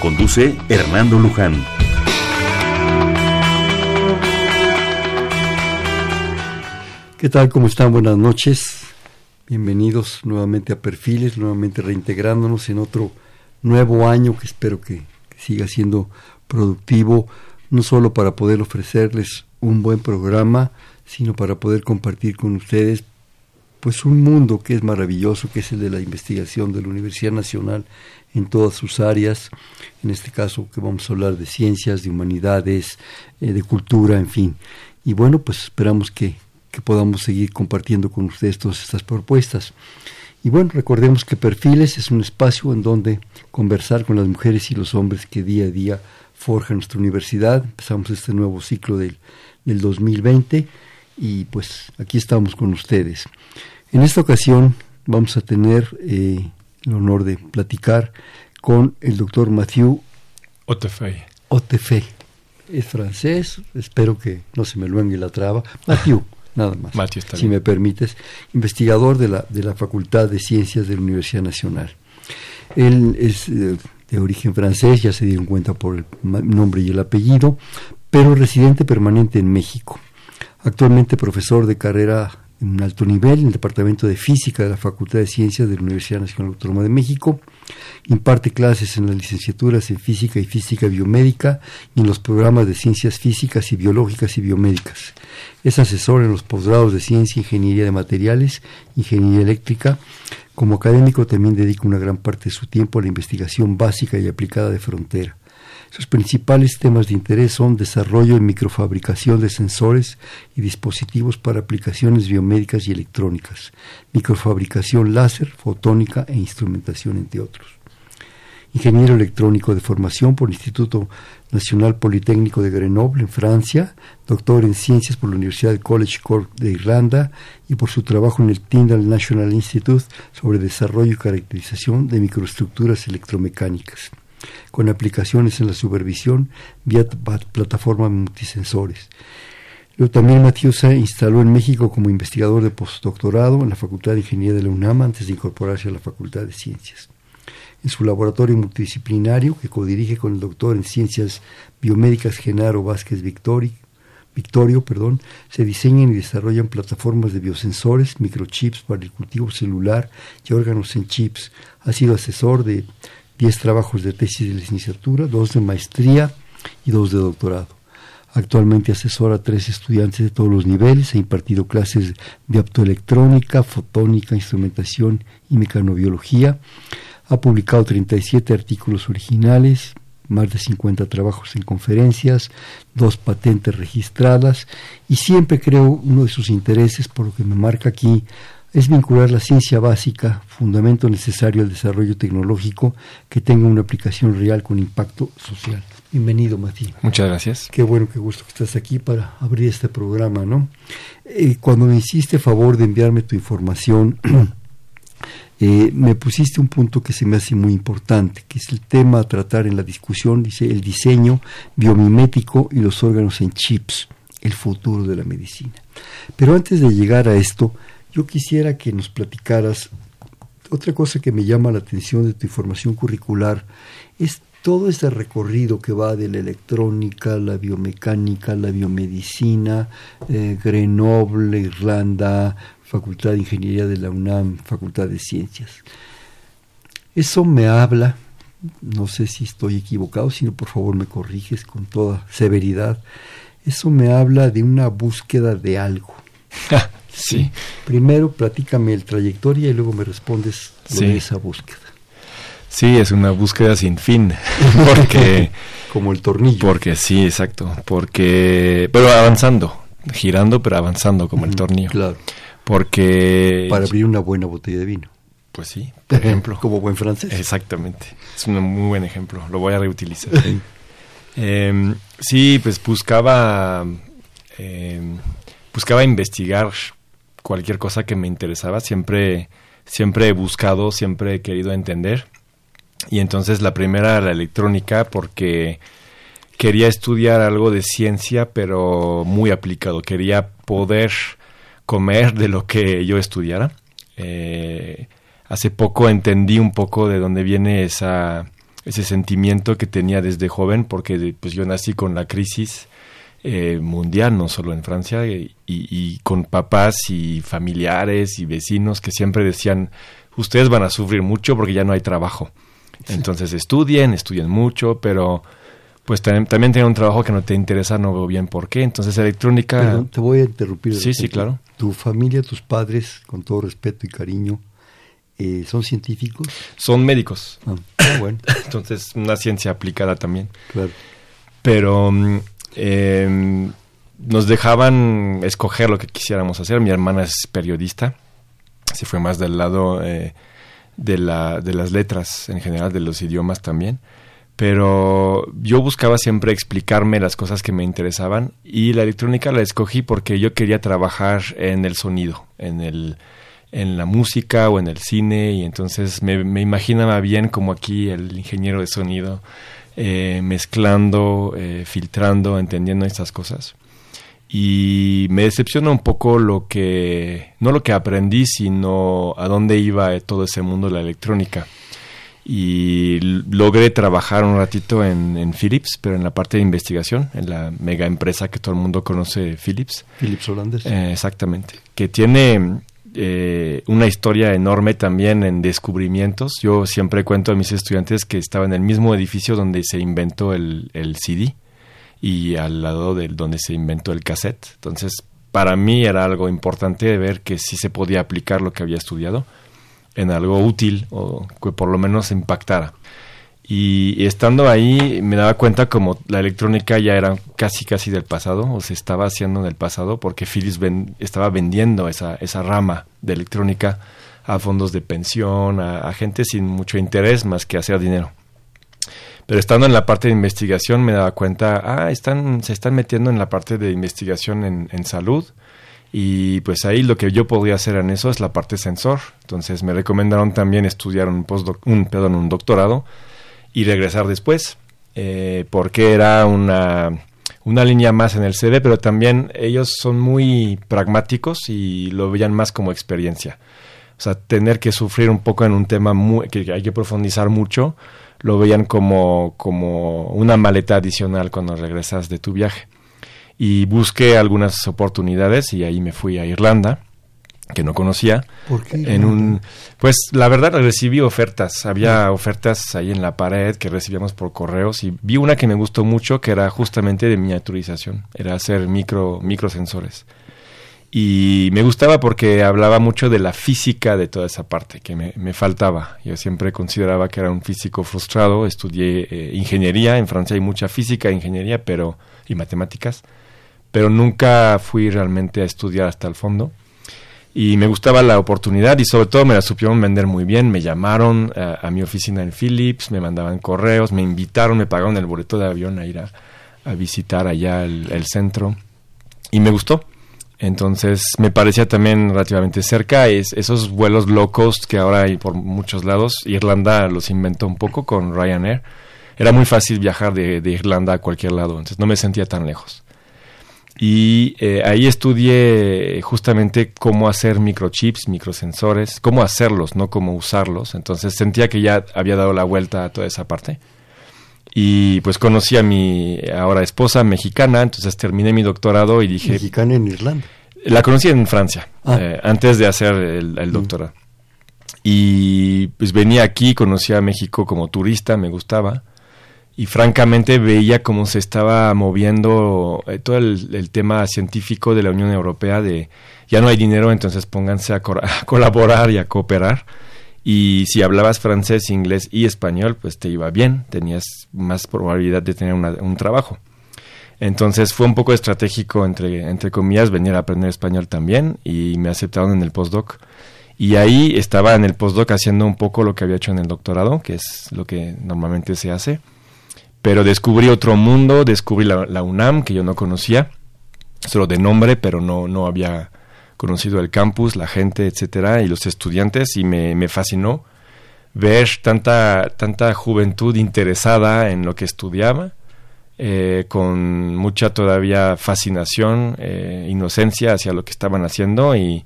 Conduce Hernando Luján. ¿Qué tal? ¿Cómo están? Buenas noches. Bienvenidos nuevamente a Perfiles, nuevamente reintegrándonos en otro nuevo año que espero que, siga siendo productivo, no solo para poder ofrecerles un buen programa, sino para poder compartir con ustedes pues un mundo que es maravilloso, que es el de la investigación de la Universidad Nacional en todas sus áreas, en este caso que vamos a hablar de ciencias, de humanidades, eh, de cultura, en fin. Y bueno, pues esperamos que, que podamos seguir compartiendo con ustedes todas estas propuestas. Y bueno, recordemos que Perfiles es un espacio en donde conversar con las mujeres y los hombres que día a día forjan nuestra universidad. Empezamos este nuevo ciclo del, del 2020 y pues aquí estamos con ustedes. En esta ocasión vamos a tener eh, el honor de platicar con el doctor Mathieu Otefei. Otefei. Es francés, espero que no se me luengue la traba. Mathieu nada más, si me permites, investigador de la, de la Facultad de Ciencias de la Universidad Nacional. Él es eh, de origen francés, ya se dieron cuenta por el nombre y el apellido, pero residente permanente en México. Actualmente profesor de carrera en un alto nivel en el Departamento de Física de la Facultad de Ciencias de la Universidad Nacional Autónoma de México. Imparte clases en las licenciaturas en Física y Física Biomédica y en los programas de Ciencias Físicas y Biológicas y Biomédicas. Es asesor en los posgrados de Ciencia, Ingeniería de Materiales, Ingeniería Eléctrica. Como académico también dedica una gran parte de su tiempo a la investigación básica y aplicada de frontera. Sus principales temas de interés son desarrollo y microfabricación de sensores y dispositivos para aplicaciones biomédicas y electrónicas, microfabricación láser, fotónica e instrumentación, entre otros. Ingeniero electrónico de formación por el Instituto Nacional Politécnico de Grenoble, en Francia, doctor en ciencias por la Universidad de College Cork de Irlanda y por su trabajo en el Tyndall National Institute sobre desarrollo y caracterización de microestructuras electromecánicas con aplicaciones en la supervisión vía plataforma multisensores. Luego también Matthew se instaló en México como investigador de postdoctorado en la Facultad de Ingeniería de la UNAM antes de incorporarse a la Facultad de Ciencias. En su laboratorio multidisciplinario, que codirige con el doctor en Ciencias Biomédicas Genaro Vázquez Victorio, Victorio, perdón, se diseñan y desarrollan plataformas de biosensores, microchips para el cultivo celular y órganos en chips. Ha sido asesor de 10 trabajos de tesis de licenciatura, dos de maestría y dos de doctorado. Actualmente asesora a tres estudiantes de todos los niveles, ha impartido clases de optoelectrónica, fotónica, instrumentación y mecanobiología. Ha publicado 37 artículos originales, más de 50 trabajos en conferencias, dos patentes registradas y siempre creo uno de sus intereses, por lo que me marca aquí, es vincular la ciencia básica, fundamento necesario al desarrollo tecnológico que tenga una aplicación real con impacto social. Bienvenido, Matías. Muchas gracias. Qué bueno, qué gusto que estás aquí para abrir este programa, ¿no? Eh, cuando me hiciste favor de enviarme tu información, eh, me pusiste un punto que se me hace muy importante, que es el tema a tratar en la discusión, dice el diseño biomimético y los órganos en chips, el futuro de la medicina. Pero antes de llegar a esto, yo quisiera que nos platicaras otra cosa que me llama la atención de tu información curricular es todo ese recorrido que va de la electrónica, la biomecánica, la biomedicina, eh, Grenoble, Irlanda, Facultad de Ingeniería de la UNAM, Facultad de Ciencias. Eso me habla, no sé si estoy equivocado, sino por favor me corriges con toda severidad, eso me habla de una búsqueda de algo. Sí. Primero platícame el trayectoria y luego me respondes de esa búsqueda. Sí, es una búsqueda sin fin, porque... Como el tornillo. Porque sí, exacto, porque... Pero avanzando, girando pero avanzando como el tornillo. Claro. Porque... Para abrir una buena botella de vino. Pues sí, por ejemplo. Como buen francés. Exactamente. Es un muy buen ejemplo. Lo voy a reutilizar. Em, sí, pues buscaba, em, buscaba investigar cualquier cosa que me interesaba. Siempre, siempre he buscado, siempre he querido entender. Y entonces la primera, la electrónica, porque quería estudiar algo de ciencia, pero muy aplicado. Quería poder comer de lo que yo estudiara. Eh, hace poco entendí un poco de dónde viene esa, ese sentimiento que tenía desde joven, porque pues yo nací con la crisis eh, mundial, no solo en Francia, y, con papás y familiares y vecinos que siempre decían, ustedes van a sufrir mucho porque ya no hay trabajo. Entonces estudien, estudien mucho, pero pues también, también un trabajo que no te interesa, no veo bien por qué. Entonces electrónica... te voy a interrumpir. Sí, sí, claro. Tu familia, tus padres, con todo respeto y cariño, eh, ¿Son científicos? Son médicos. Ah, bueno. Entonces, una ciencia aplicada también. Claro. Pero em, nos dejaban escoger lo que quisiéramos hacer. Mi hermana es periodista. Se fue más del lado eh, de, la, de las letras en general, de los idiomas también. Pero yo buscaba siempre explicarme las cosas que me interesaban y la electrónica la escogí porque yo quería trabajar en el sonido, en el en la música o en el cine y entonces me, imaginaba bien como aquí el ingeniero de sonido eh, mezclando, eh, filtrando, entendiendo estas cosas. Y me decepciona un poco lo que, no lo que aprendí, sino a dónde iba todo ese mundo de la electrónica. Y logré trabajar un ratito en, en Philips, pero en la parte de investigación, en la mega empresa que todo el mundo conoce, Philips. Philips holandés. Eh, exactamente. Que tiene eh, una historia enorme también en descubrimientos. Yo siempre cuento a mis estudiantes que estaba en el mismo edificio donde se inventó el, el CD y al lado del donde se inventó el cassette. Entonces, para mí era algo importante de ver que sí se podía aplicar lo que había estudiado en algo útil o que por lo menos impactara. Y estando ahí me daba cuenta como la electrónica ya era casi casi del pasado, o se estaba haciendo del pasado, porque Philips estaba vendiendo esa, esa rama de electrónica a fondos de pensión, a, gente sin mucho interés más que hacer dinero. Pero estando en la parte de investigación me daba cuenta, ah, están, se están metiendo en la parte de investigación en, en salud, y pues ahí lo que yo podía hacer en eso es la parte sensor. Entonces me recomendaron también estudiar un, un, perdón, un doctorado y regresar después, eh, porque era una, una línea más en el CD, pero también ellos son muy pragmáticos y lo veían más como experiencia. O sea, tener que sufrir un poco en un tema muy, que hay que profundizar mucho, lo veían como, como una maleta adicional cuando regresas de tu viaje. Y busqué algunas oportunidades y ahí me fui a Irlanda que no conocía. ¿Por qué? En un, pues la verdad recibí ofertas, había ofertas ahí en la pared que recibíamos por correos y vi una que me gustó mucho que era justamente de miniaturización, era hacer micro microsensores. Y me gustaba porque hablaba mucho de la física de toda esa parte que me, me faltaba. Yo siempre consideraba que era un físico frustrado, estudié eh, ingeniería, en Francia hay mucha física, e ingeniería pero y matemáticas, pero nunca fui realmente a estudiar hasta el fondo y me gustaba la oportunidad y sobre todo me la supieron vender muy bien. Me llamaron a, mi oficina en Philips, me mandaban correos, me invitaron, me pagaron el boleto de avión a ir a, visitar allá el, centro y me gustó. Entonces me parecía también relativamente cerca es, esos vuelos locos que ahora hay por muchos lados. Irlanda los inventó un poco con Ryanair. Era muy fácil viajar de, de Irlanda a cualquier lado, entonces no me sentía tan lejos. Y eh, ahí estudié justamente cómo hacer microchips, microsensores, cómo hacerlos, no cómo usarlos. Entonces sentía que ya había dado la vuelta a toda esa parte. Y pues conocí a mi ahora esposa mexicana, entonces terminé mi doctorado y dije... ¿Mexicana en Irlanda? La conocí en Francia, ah. eh, antes de hacer el, el mm. doctorado. Y pues venía aquí, conocí a México como turista, me gustaba y francamente veía cómo se estaba moviendo eh, todo el, tema científico de la Unión Europea de ya no hay dinero, entonces pónganse a, colaborar y a cooperar. Y si hablabas francés, inglés y español, pues te iba bien, tenías más probabilidad de tener un trabajo. Entonces fue un poco estratégico, entre, comillas, venir a aprender español también y me aceptaron en el postdoc Y ahí estaba en el postdoc haciendo un poco lo que había hecho en el doctorado, que es lo que normalmente se hace. Pero descubrí otro mundo, descubrí la, UNAM, que yo no conocía, solo de nombre, pero no, no había conocido el campus, la gente, etcétera, y los estudiantes, y me, me fascinó ver tanta, tanta juventud interesada en lo que estudiaba, eh, con mucha todavía fascinación, eh, inocencia hacia lo que estaban haciendo y,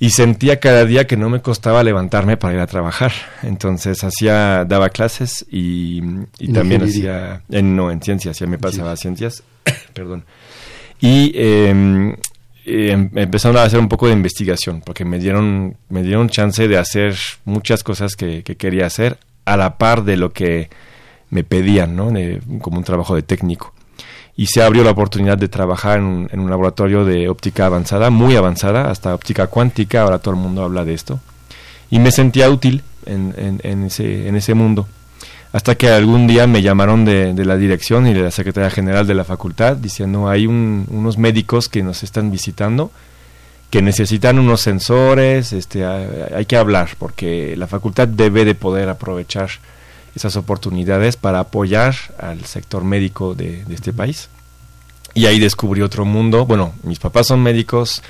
y sentía cada día que no me costaba levantarme para ir a trabajar. Entonces hacía, daba clases y, también hacía, en, no, en ciencias, ya me pasaba ciencias, perdón. Y em, em, empezaron a hacer un poco de investigación, porque me dieron, me dieron chance de hacer muchas cosas que, que quería hacer a la par de lo que me pedían, ¿no? como un trabajo de técnico y se abrió la oportunidad de trabajar en, un laboratorio de óptica avanzada, muy avanzada, hasta óptica cuántica, ahora todo el mundo habla de esto, y me sentía útil en, en, ese, en ese mundo. Hasta que algún día me llamaron de, la dirección y de la Secretaría General de la facultad diciendo hay unos médicos que nos están visitando que necesitan unos sensores, este, hay que hablar porque la facultad debe de poder aprovechar esas oportunidades para apoyar al sector médico de, este país. Y ahí descubrí otro mundo. Bueno, mis papás son médicos,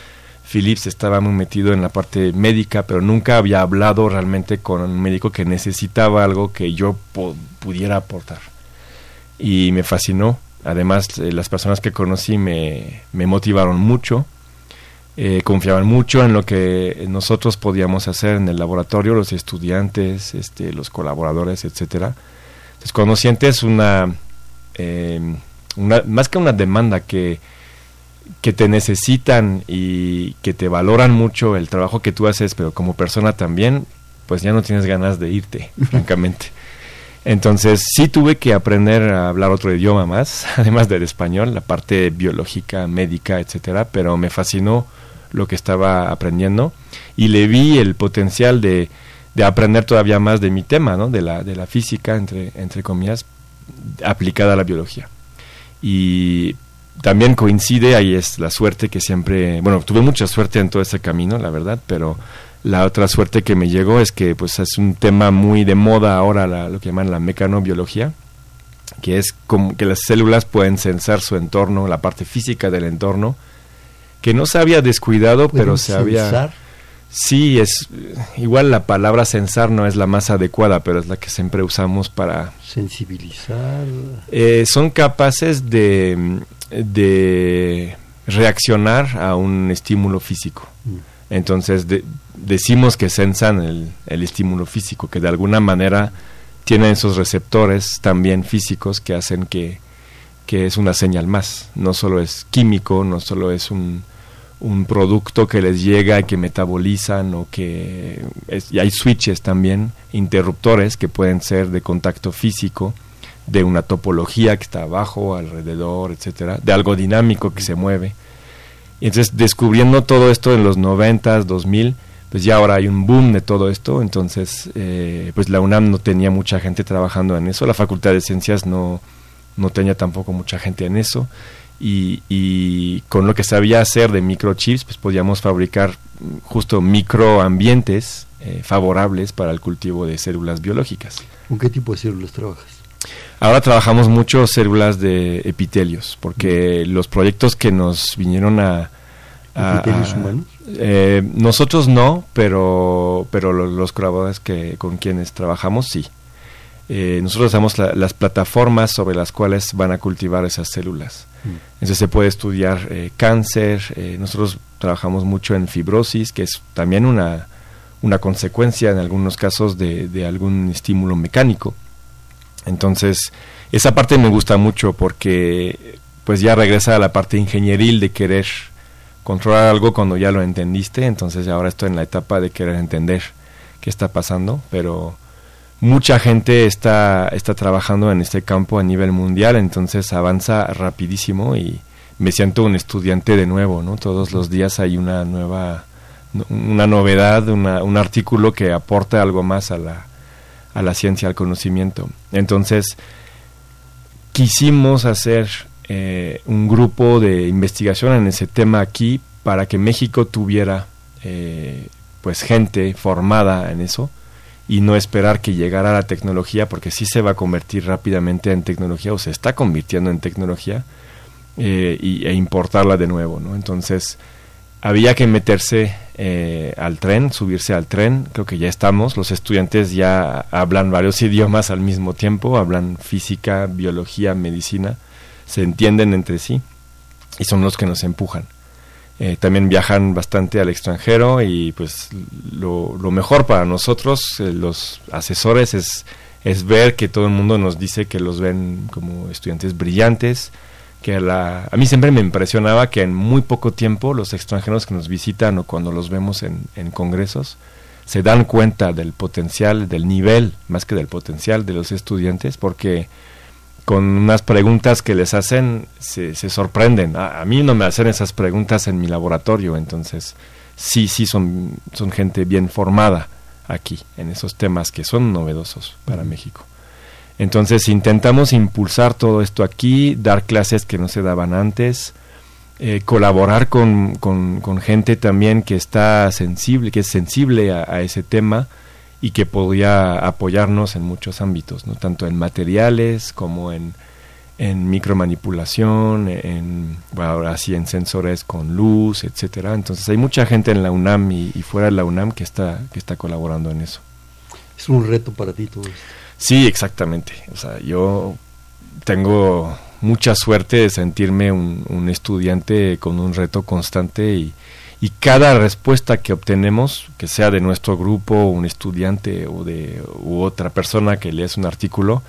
Philips estaba muy metido en la parte médica, pero nunca había hablado realmente con un médico que necesitaba algo que yo pudiera aportar. Y me fascinó. Además, eh, las personas que conocí me, motivaron mucho eh, confiaban mucho en lo que nosotros podíamos hacer en el laboratorio, los estudiantes, este, los colaboradores, etcétera. Entonces, cuando sientes una, una, más que una demanda que, que te necesitan y que te valoran mucho el trabajo que tú haces, pero como persona también, pues ya no tienes ganas de irte, francamente. Entonces sí tuve que aprender a hablar otro idioma más, además del español, la parte biológica, médica, etcétera, pero me fascinó lo que estaba aprendiendo y le vi el potencial de, de aprender todavía más de mi tema, ¿no? de, la, de la física, entre, entre comillas, aplicada a la biología. Y también coincide, ahí es la suerte que siempre, bueno, tuve mucha suerte en todo ese camino, la verdad, pero la otra suerte que me llegó es que pues es un tema muy de moda ahora, lo que llaman la mecanobiología, que es como que las células pueden sensar su entorno, la parte física del entorno, que no se había descuidado, pero se había... Sí, es igual la palabra censar no es la más adecuada, pero es la que siempre usamos para sensibilizar. Eh, son capaces de, de reaccionar a un estímulo físico. Mm. Entonces decimos que sensan el, el, estímulo físico, que de alguna manera tienen esos receptores también físicos que hacen que, que es una señal más. No solo es químico, no solo es un, un producto que les llega que metabolizan o que y hay switches también, interruptores que pueden ser de contacto físico, de una topología que está abajo, alrededor, etcétera, de algo dinámico que se mueve. Y entonces descubriendo todo esto en los 90, 2000, pues ya ahora hay un boom de todo esto, entonces eh, pues la UNAM no tenía mucha gente trabajando en eso, la Facultad de Ciencias no, no tenía tampoco mucha gente en eso y, con lo que sabía hacer de microchips, pues podíamos fabricar justo microambientes eh, favorables para el cultivo de células biológicas. ¿Con qué tipo de células trabajas? Ahora trabajamos mucho células de epitelios, porque los proyectos que nos vinieron a... ¿Epitelios humanos? Eh, nosotros no, pero, pero los, colaboradores que, con quienes trabajamos sí. Eh, nosotros usamos las plataformas sobre las cuales van a cultivar esas células. Entonces se puede estudiar eh, cáncer, eh, nosotros trabajamos mucho en fibrosis, que es también una, una consecuencia en algunos casos de, de, algún estímulo mecánico. Entonces, esa parte me gusta mucho porque pues ya regresa a la parte ingenieril de querer controlar algo cuando ya lo entendiste, entonces ahora estoy en la etapa de querer entender qué está pasando, pero mucha gente está, está trabajando en este campo a nivel mundial, entonces avanza rapidísimo y me siento un estudiante de nuevo, ¿no? Todos los días hay una nueva, una novedad, un artículo que aporta algo más a la, a la ciencia, al conocimiento. Entonces, quisimos hacer eh, un grupo de investigación en ese tema aquí para que México tuviera eh, pues gente formada en eso y no esperar que llegara la tecnología porque sí se va a convertir rápidamente en tecnología o se está convirtiendo en tecnología eh, y, e importarla de nuevo, ¿no? Entonces había que meterse eh, al tren, subirse al tren, creo que ya estamos, los estudiantes ya hablan varios idiomas al mismo tiempo, hablan física, biología, medicina, se entienden entre sí y son los que nos empujan. Eh, también viajan bastante al extranjero y pues lo, mejor para nosotros, eh, los asesores, es, es ver que todo el mundo nos dice que los ven como estudiantes brillantes, que a, a mí siempre me impresionaba que en muy poco tiempo los extranjeros que nos visitan o cuando los vemos en, en congresos se dan cuenta del potencial, del nivel, más que del potencial de los estudiantes, porque con unas preguntas que les hacen se, se sorprenden. A, mí no me hacen esas preguntas en mi laboratorio, entonces sí, sí son, son gente bien formada aquí en esos temas que son novedosos para México. Entonces intentamos impulsar todo esto aquí, dar clases que no se daban antes, eh, colaborar con, con, gente también que está sensible, que es sensible a, ese tema y que podía apoyarnos en muchos ámbitos, no tanto en materiales como en, en micromanipulación, en ahora sí en sensores con luz, etcétera. Entonces hay mucha gente en la UNAM y, y, fuera de la UNAM que está que está colaborando en eso. Es un reto para ti todo esto. Sí, exactamente. O sea, yo tengo mucha suerte de sentirme un, estudiante con un reto constante y, cada respuesta que obtenemos, que sea de nuestro grupo, un estudiante o de u otra persona que lees un artículo,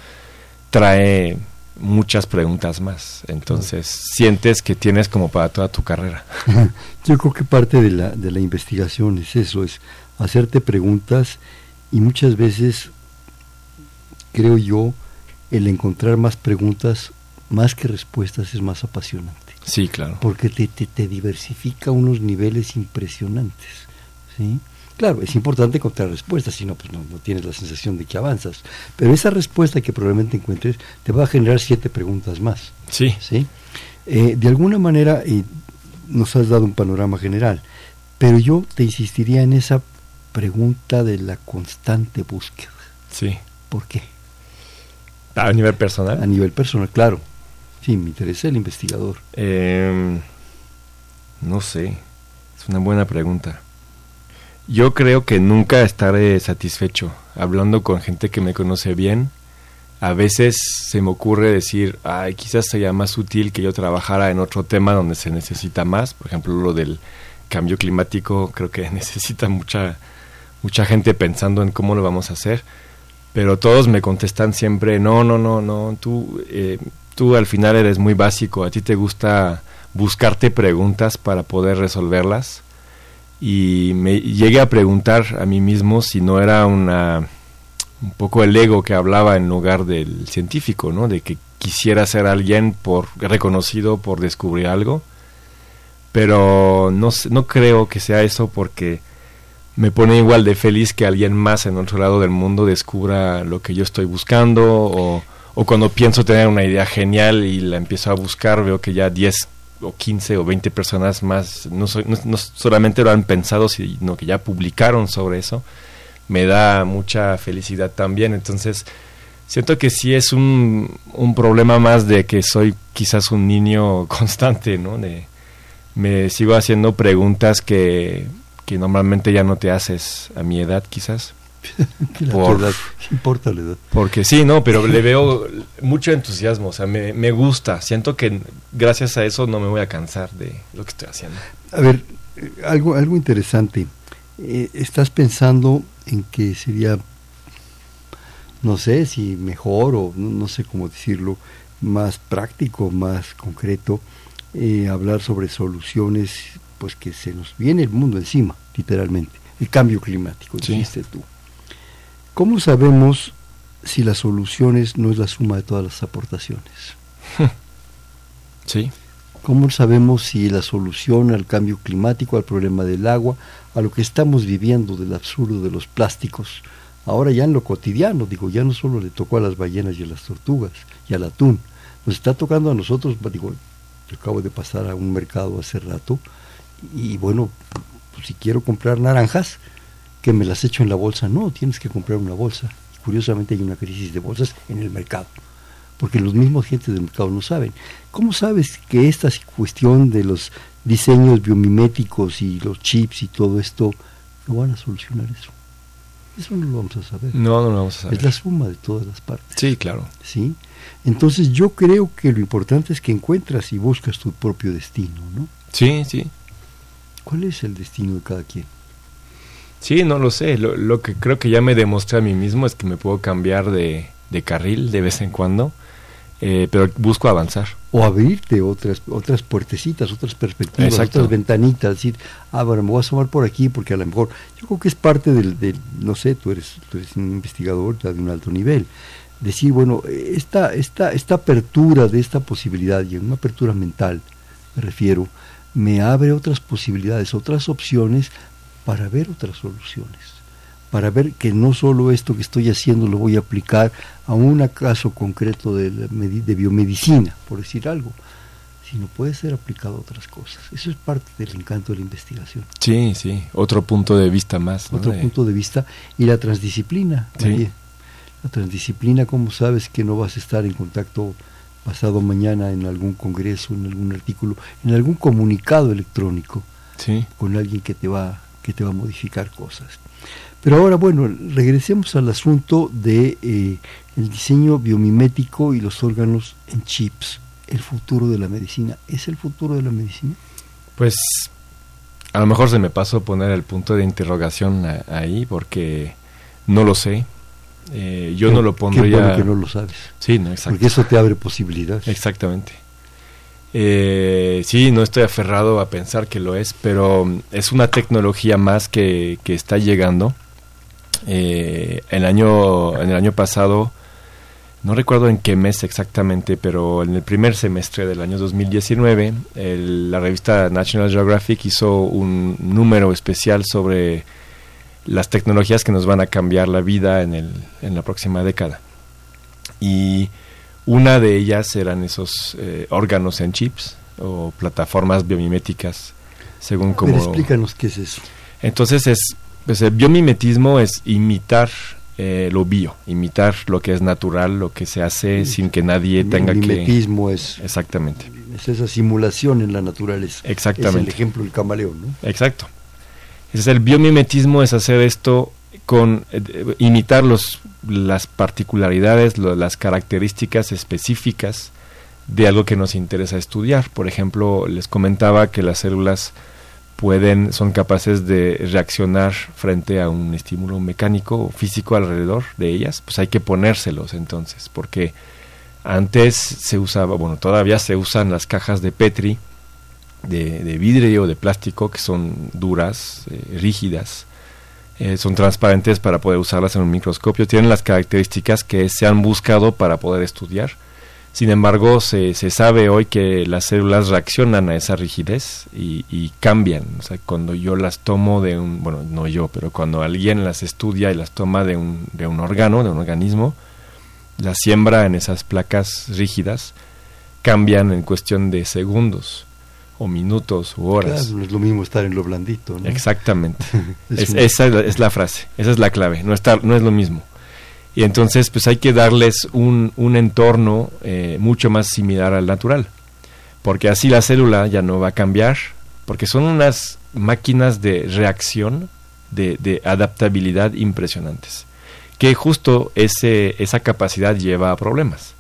trae muchas preguntas más. Entonces, sientes que tienes como para toda tu carrera. Yo creo que parte de la, de la investigación es eso, es hacerte preguntas y muchas veces creo yo, el encontrar más preguntas más que respuestas es más apasionante. Sí, claro. Porque te, te, diversifica unos niveles impresionantes. ¿sí? Claro, es importante encontrar respuestas, si no, pues no, tienes la sensación de que avanzas. Pero esa respuesta que probablemente encuentres te va a generar siete preguntas más. Sí. ¿sí? Eh, de alguna manera eh, nos has dado un panorama general, pero yo te insistiría en esa pregunta de la constante búsqueda. Sí. ¿Por qué? ¿A nivel personal? A nivel personal, claro. Sí, me interesa el investigador. Em, no sé, es una buena pregunta. Yo creo que nunca estaré satisfecho. Hablando con gente que me conoce bien, a veces se me ocurre decir, ay, quizás sería más útil que yo trabajara en otro tema donde se necesita más. Por ejemplo, lo del cambio climático, creo que necesita mucha, mucha gente pensando en cómo lo vamos a hacer pero todos me contestan siempre, no, no, no, no, tú, eh, tú al final eres muy básico, a ti te gusta buscarte preguntas para poder resolverlas. Y me llegué a preguntar a mí mismo si no era una un poco el ego que hablaba en lugar del científico, ¿no? De que quisiera ser alguien por reconocido por descubrir algo, pero no no creo que sea eso porque me pone igual de feliz que alguien más en otro lado del mundo descubra lo que yo estoy buscando o, o cuando pienso tener una idea genial y la empiezo a buscar veo que ya 10 o 15 o 20 personas más no, no, solamente lo han pensado sino que ya publicaron sobre eso me da mucha felicidad también entonces siento que sí es un, un problema más de que soy quizás un niño constante no de me sigo haciendo preguntas que que normalmente ya no te haces a mi edad quizás. Por, edad, importa la edad. Porque sí, no, pero le veo mucho entusiasmo, o sea, me, me, gusta, siento que gracias a eso no me voy a cansar de lo que estoy haciendo. A ver, eh, algo, algo interesante, eh, estás pensando en que sería, no sé si mejor o no, sé cómo decirlo, más práctico, más concreto, eh, hablar sobre soluciones pues que se nos viene el mundo encima, literalmente, el cambio climático, dijiste tú. ¿Cómo sabemos si las soluciones no es la suma de todas las aportaciones? Sí. ¿Cómo sabemos si la solución al cambio climático, al problema del agua, a lo que estamos viviendo del absurdo de los plásticos, ahora ya en lo cotidiano, digo, ya no solo le tocó a las ballenas y a las tortugas y al atún, nos está tocando a nosotros, digo, yo acabo de pasar a un mercado hace rato y bueno, pues, si quiero comprar naranjas, que me las echo en la bolsa. No, tienes que comprar una bolsa. Curiosamente hay una crisis de bolsas en el mercado, porque los mismos agentes del mercado no saben. ¿Cómo sabes que esta cuestión de los diseños biomiméticos y los chips y todo esto no van a solucionar eso? Eso no lo vamos a saber. No, no lo vamos a saber. Es la suma de todas las partes. Sí, claro. ¿Sí? Entonces yo creo que lo importante es que encuentras y buscas tu propio destino, ¿no? Sí, sí. ¿Cuál es el destino de cada quien? Sí, no lo sé. Lo, que creo que ya me demostré a mí mismo es que me puedo cambiar de, carril de vez en cuando, eh, pero busco avanzar. O abrirte otras otras puertecitas, otras perspectivas, otras ventanitas, decir, ah, bueno, me voy a asomar por aquí porque a lo mejor, yo creo que es parte del, no sé, tú eres, tú eres un investigador de un alto nivel, decir, bueno, esta, esta, esta apertura de esta posibilidad, y una apertura mental, me refiero, me abre otras posibilidades, otras opciones para ver otras soluciones, para ver que no solo esto que estoy haciendo lo voy a aplicar a un caso concreto de, de biomedicina, por decir algo, sino puede ser aplicado a otras cosas. Eso es parte del encanto de la investigación. Sí, sí, otro punto de vista más. Otro punto de vista y la transdisciplina. Sí. La transdisciplina, como sabes que no vas a estar en contacto pasado mañana en algún congreso, en algún artículo, en algún comunicado electrónico sí. con alguien que te va que te va a modificar cosas. Pero ahora, bueno, regresemos al asunto de eh, el diseño biomimético y los órganos en chips. El futuro de la medicina. ¿Es el futuro de la medicina? Pues a lo mejor se me pasó poner el punto de interrogación ahí porque no lo sé. Eh, yo no lo pondría. Qué bueno que no lo sabes. Sí, no, exacto. Porque eso te abre posibilidades. Exactamente. Eh, sí, no estoy aferrado a pensar que lo es, pero es una tecnología más que, está llegando. Eh, el año, en el año pasado, no recuerdo en qué mes exactamente, pero en el primer semestre del año 2019, la revista National Geographic hizo un número especial sobre las tecnologías que nos van a cambiar la vida en, el, en la próxima década. Y una de ellas eran esos eh, órganos en chips o plataformas biomiméticas, según como... explícanos qué es eso. Entonces es, pues el biomimetismo es imitar eh, lo bio, imitar lo que es natural, lo que se hace sin que nadie tenga que... El mimetismo es... Exactamente. Es esa simulación en la naturaleza. Exactamente. Es el ejemplo del camaleón, ¿no? Exacto. Es el biomimetismo es hacer esto con eh, imitar los, las particularidades, las características específicas de algo que nos interesa estudiar. Por ejemplo, les comentaba que las células pueden, son capaces de reaccionar frente a un estímulo mecánico o físico alrededor de ellas, pues hay que ponérselos entonces, porque antes se usaba, bueno, todavía se usan las cajas de Petri, de, vidrio o de plástico que son duras, eh, rígidas, eh, son transparentes para poder usarlas en un microscopio, tienen las características que se han buscado para poder estudiar. Sin embargo, se, se sabe hoy que las células reaccionan a esa rigidez y, cambian. O sea, cuando yo las tomo de un, bueno, no yo, pero cuando alguien las estudia y las toma de un, de un órgano, de un organismo, las siembra en esas placas rígidas, cambian en cuestión de segundos o minutos u horas. no es lo mismo estar en lo blandito. ¿no? Exactamente. esa es la frase, esa es la clave, no, estar, no es lo mismo. Y entonces pues hay que darles un, un entorno eh, mucho más similar al natural, porque así la célula ya no va a cambiar, porque son unas máquinas de reacción, de, de adaptabilidad impresionantes, que justo ese, esa capacidad lleva a problemas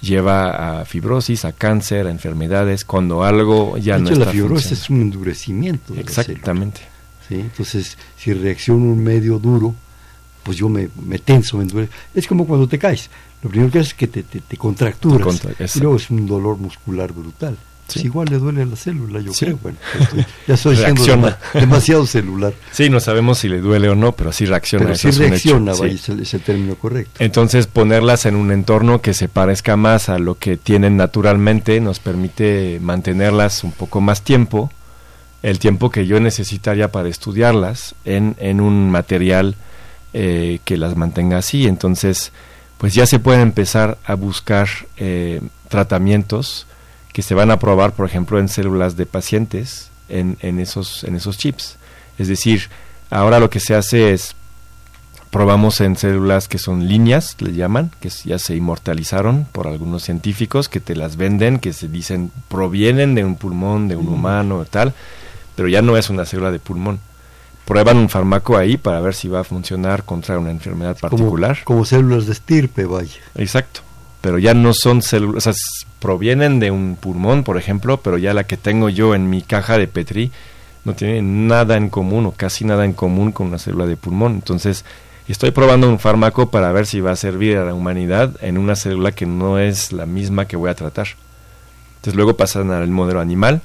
lleva a fibrosis, a cáncer, a enfermedades, cuando algo ya de no hecho, la fibrosis es un endurecimiento. Exactamente. ¿sí? Entonces, si reacciona un medio duro, pues yo me, me tenso, me endurezco. Es como cuando te caes. Lo primero que haces es que te, te, contracturas. y luego es un dolor muscular brutal. Pues igual le duele a la célula, yo creo. Bueno, ya estoy siendo demasiado celular. Sí, no sabemos si le duele o no, pero sí reacciona. Pero sí reacciona, es, el, término correcto. Entonces, ponerlas en un entorno que se parezca más a lo que tienen naturalmente nos permite mantenerlas un poco más tiempo, el tiempo que yo necesitaría para estudiarlas en, en un material eh, que las mantenga así. Entonces, pues ya se pueden empezar a buscar eh, tratamientos que se van a probar, por ejemplo, en células de pacientes en, en, esos, en esos chips. Es decir, Ahora lo que se hace es probamos en células que son líneas, le llaman, que ya se inmortalizaron por algunos científicos que te las venden, que se dicen provienen de un pulmón, de un mm. humano, tal, pero ya no es una célula de pulmón. Prueban un fármaco ahí para ver si va a funcionar contra una enfermedad particular. Como, células de estirpe, vaya. Exacto. Pero ya no son células, o sea, provienen de un pulmón, por ejemplo, pero ya la que tengo yo en mi caja de Petri no tiene nada en común o casi nada en común con una célula de pulmón. Entonces, estoy probando un fármaco para ver si va a servir a la humanidad en una célula que no es la misma que voy a tratar. Entonces luego pasan al modelo animal,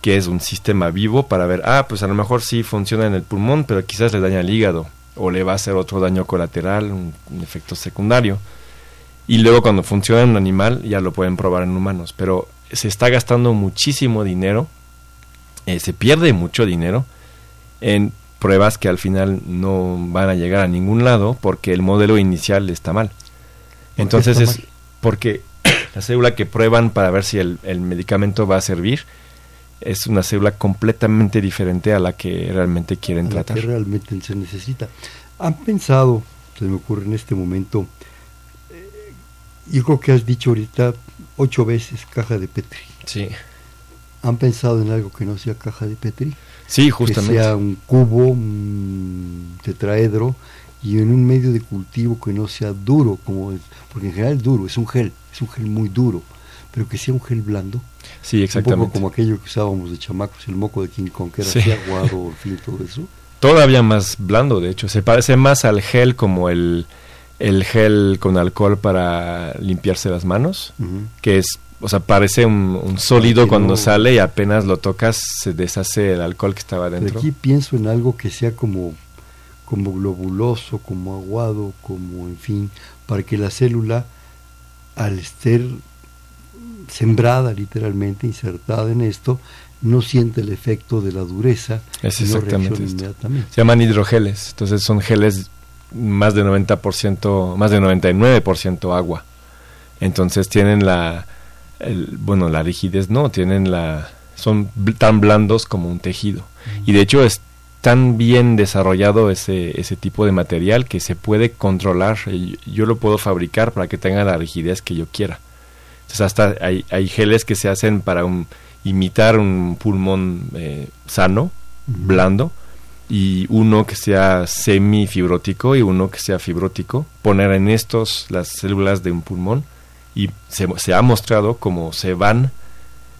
que es un sistema vivo para ver, ah, pues a lo mejor sí funciona en el pulmón, pero quizás le daña el hígado o le va a hacer otro daño colateral, un, efecto secundario. Y luego cuando funciona en un animal ya lo pueden probar en humanos, pero se está gastando muchísimo dinero, eh, se pierde mucho dinero en pruebas que al final no van a llegar a ningún lado porque el modelo inicial está mal. Entonces es porque la célula que prueban para ver si el, medicamento va a servir es una célula completamente diferente a la que realmente quieren tratar. que realmente se necesita. ¿Han pensado, se me ocurre en este momento, yo creo que has dicho ahorita ocho veces caja de Petri? Sí. ¿Han pensado en algo que no sea caja de Petri? Sí, justamente. Que sea un cubo, un tetraedro y en un medio de cultivo que no sea duro, como porque en general es duro, es un gel, es un gel muy duro, pero que sea un gel blando. Sí, exactamente. Un poco como aquello que usábamos de chamacos, el moco de King Kong, que era así aguado, en fin, todo eso. Todavía más blando, de hecho. Se parece más al gel como el, el gel con alcohol para limpiarse las manos, que es o sea, parece un, sólido cuando sale y apenas lo tocas se deshace el alcohol que estaba dentro. aquí pienso en algo que sea como, como globuloso, como aguado, como en fin, para que la célula, al estar sembrada literalmente, insertada en esto, no siente el efecto de la dureza es exactamente inmediatamente. Se llaman hidrogeles, entonces son geles más de 90%, más de 99% agua. Entonces tienen la bueno, la rigidez no, tienen la, son tan blandos como un tejido. Y de hecho es tan bien desarrollado ese, ese tipo de material que se puede controlar. Yo lo puedo fabricar para que tenga la rigidez que yo quiera. Entonces hasta hay, hay geles que se hacen para un, imitar un pulmón eh, sano, blando, y uno que sea semifibrótico y uno que sea fibrótico. Poner en estos las células de un pulmón y se, ha mostrado como se van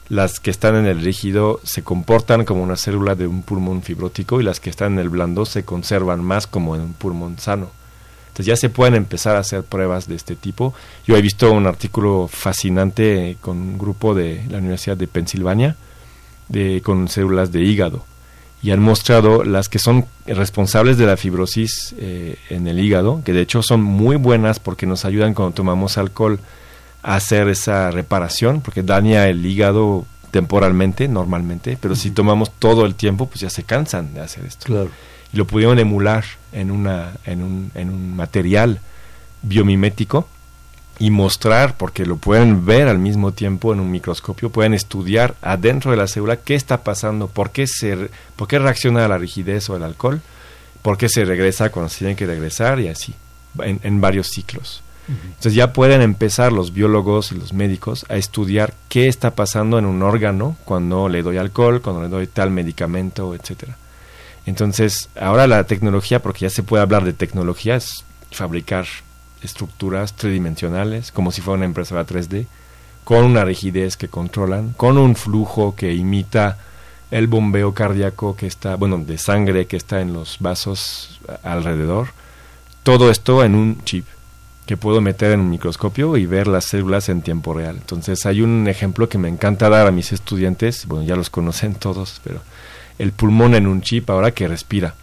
las que están en el rígido se comportan como una célula de un pulmón fibrótico y las que están en el blando se conservan más como en un pulmón sano. Entonces ya se pueden empezar a hacer pruebas de este tipo. Yo he visto un artículo fascinante con un grupo de la Universidad de Pensilvania de, con células de hígado y han mostrado las que son responsables de la fibrosis eh, en el hígado, que de hecho son muy buenas porque nos ayudan cuando tomamos alcohol hacer esa reparación, porque daña el hígado temporalmente, normalmente, pero si tomamos todo el tiempo, pues ya se cansan de hacer esto. Claro. Y lo pudieron emular en, una, en, un, en un material biomimético y mostrar, porque lo pueden ver al mismo tiempo en un microscopio, pueden estudiar adentro de la célula qué está pasando, por qué, se, por qué reacciona a la rigidez o al alcohol, por qué se regresa cuando se tiene que regresar y así, en varios ciclos. Entonces ya pueden empezar los biólogos y los médicos a estudiar qué está pasando en un órgano cuando le doy alcohol, cuando le doy tal medicamento, etcétera. Entonces, ahora la tecnología, porque ya se puede hablar de tecnología, es fabricar estructuras tridimensionales, como si fuera una impresora 3D, con una rigidez que controlan, con un flujo que imita el bombeo cardíaco que está, bueno, de sangre que está en los vasos alrededor. Todo esto en un chip que puedo meter en un microscopio y ver las células en tiempo real. Entonces hay un ejemplo que me encanta dar a mis estudiantes, bueno, ya los conocen todos, pero el pulmón en un chip ahora que respira.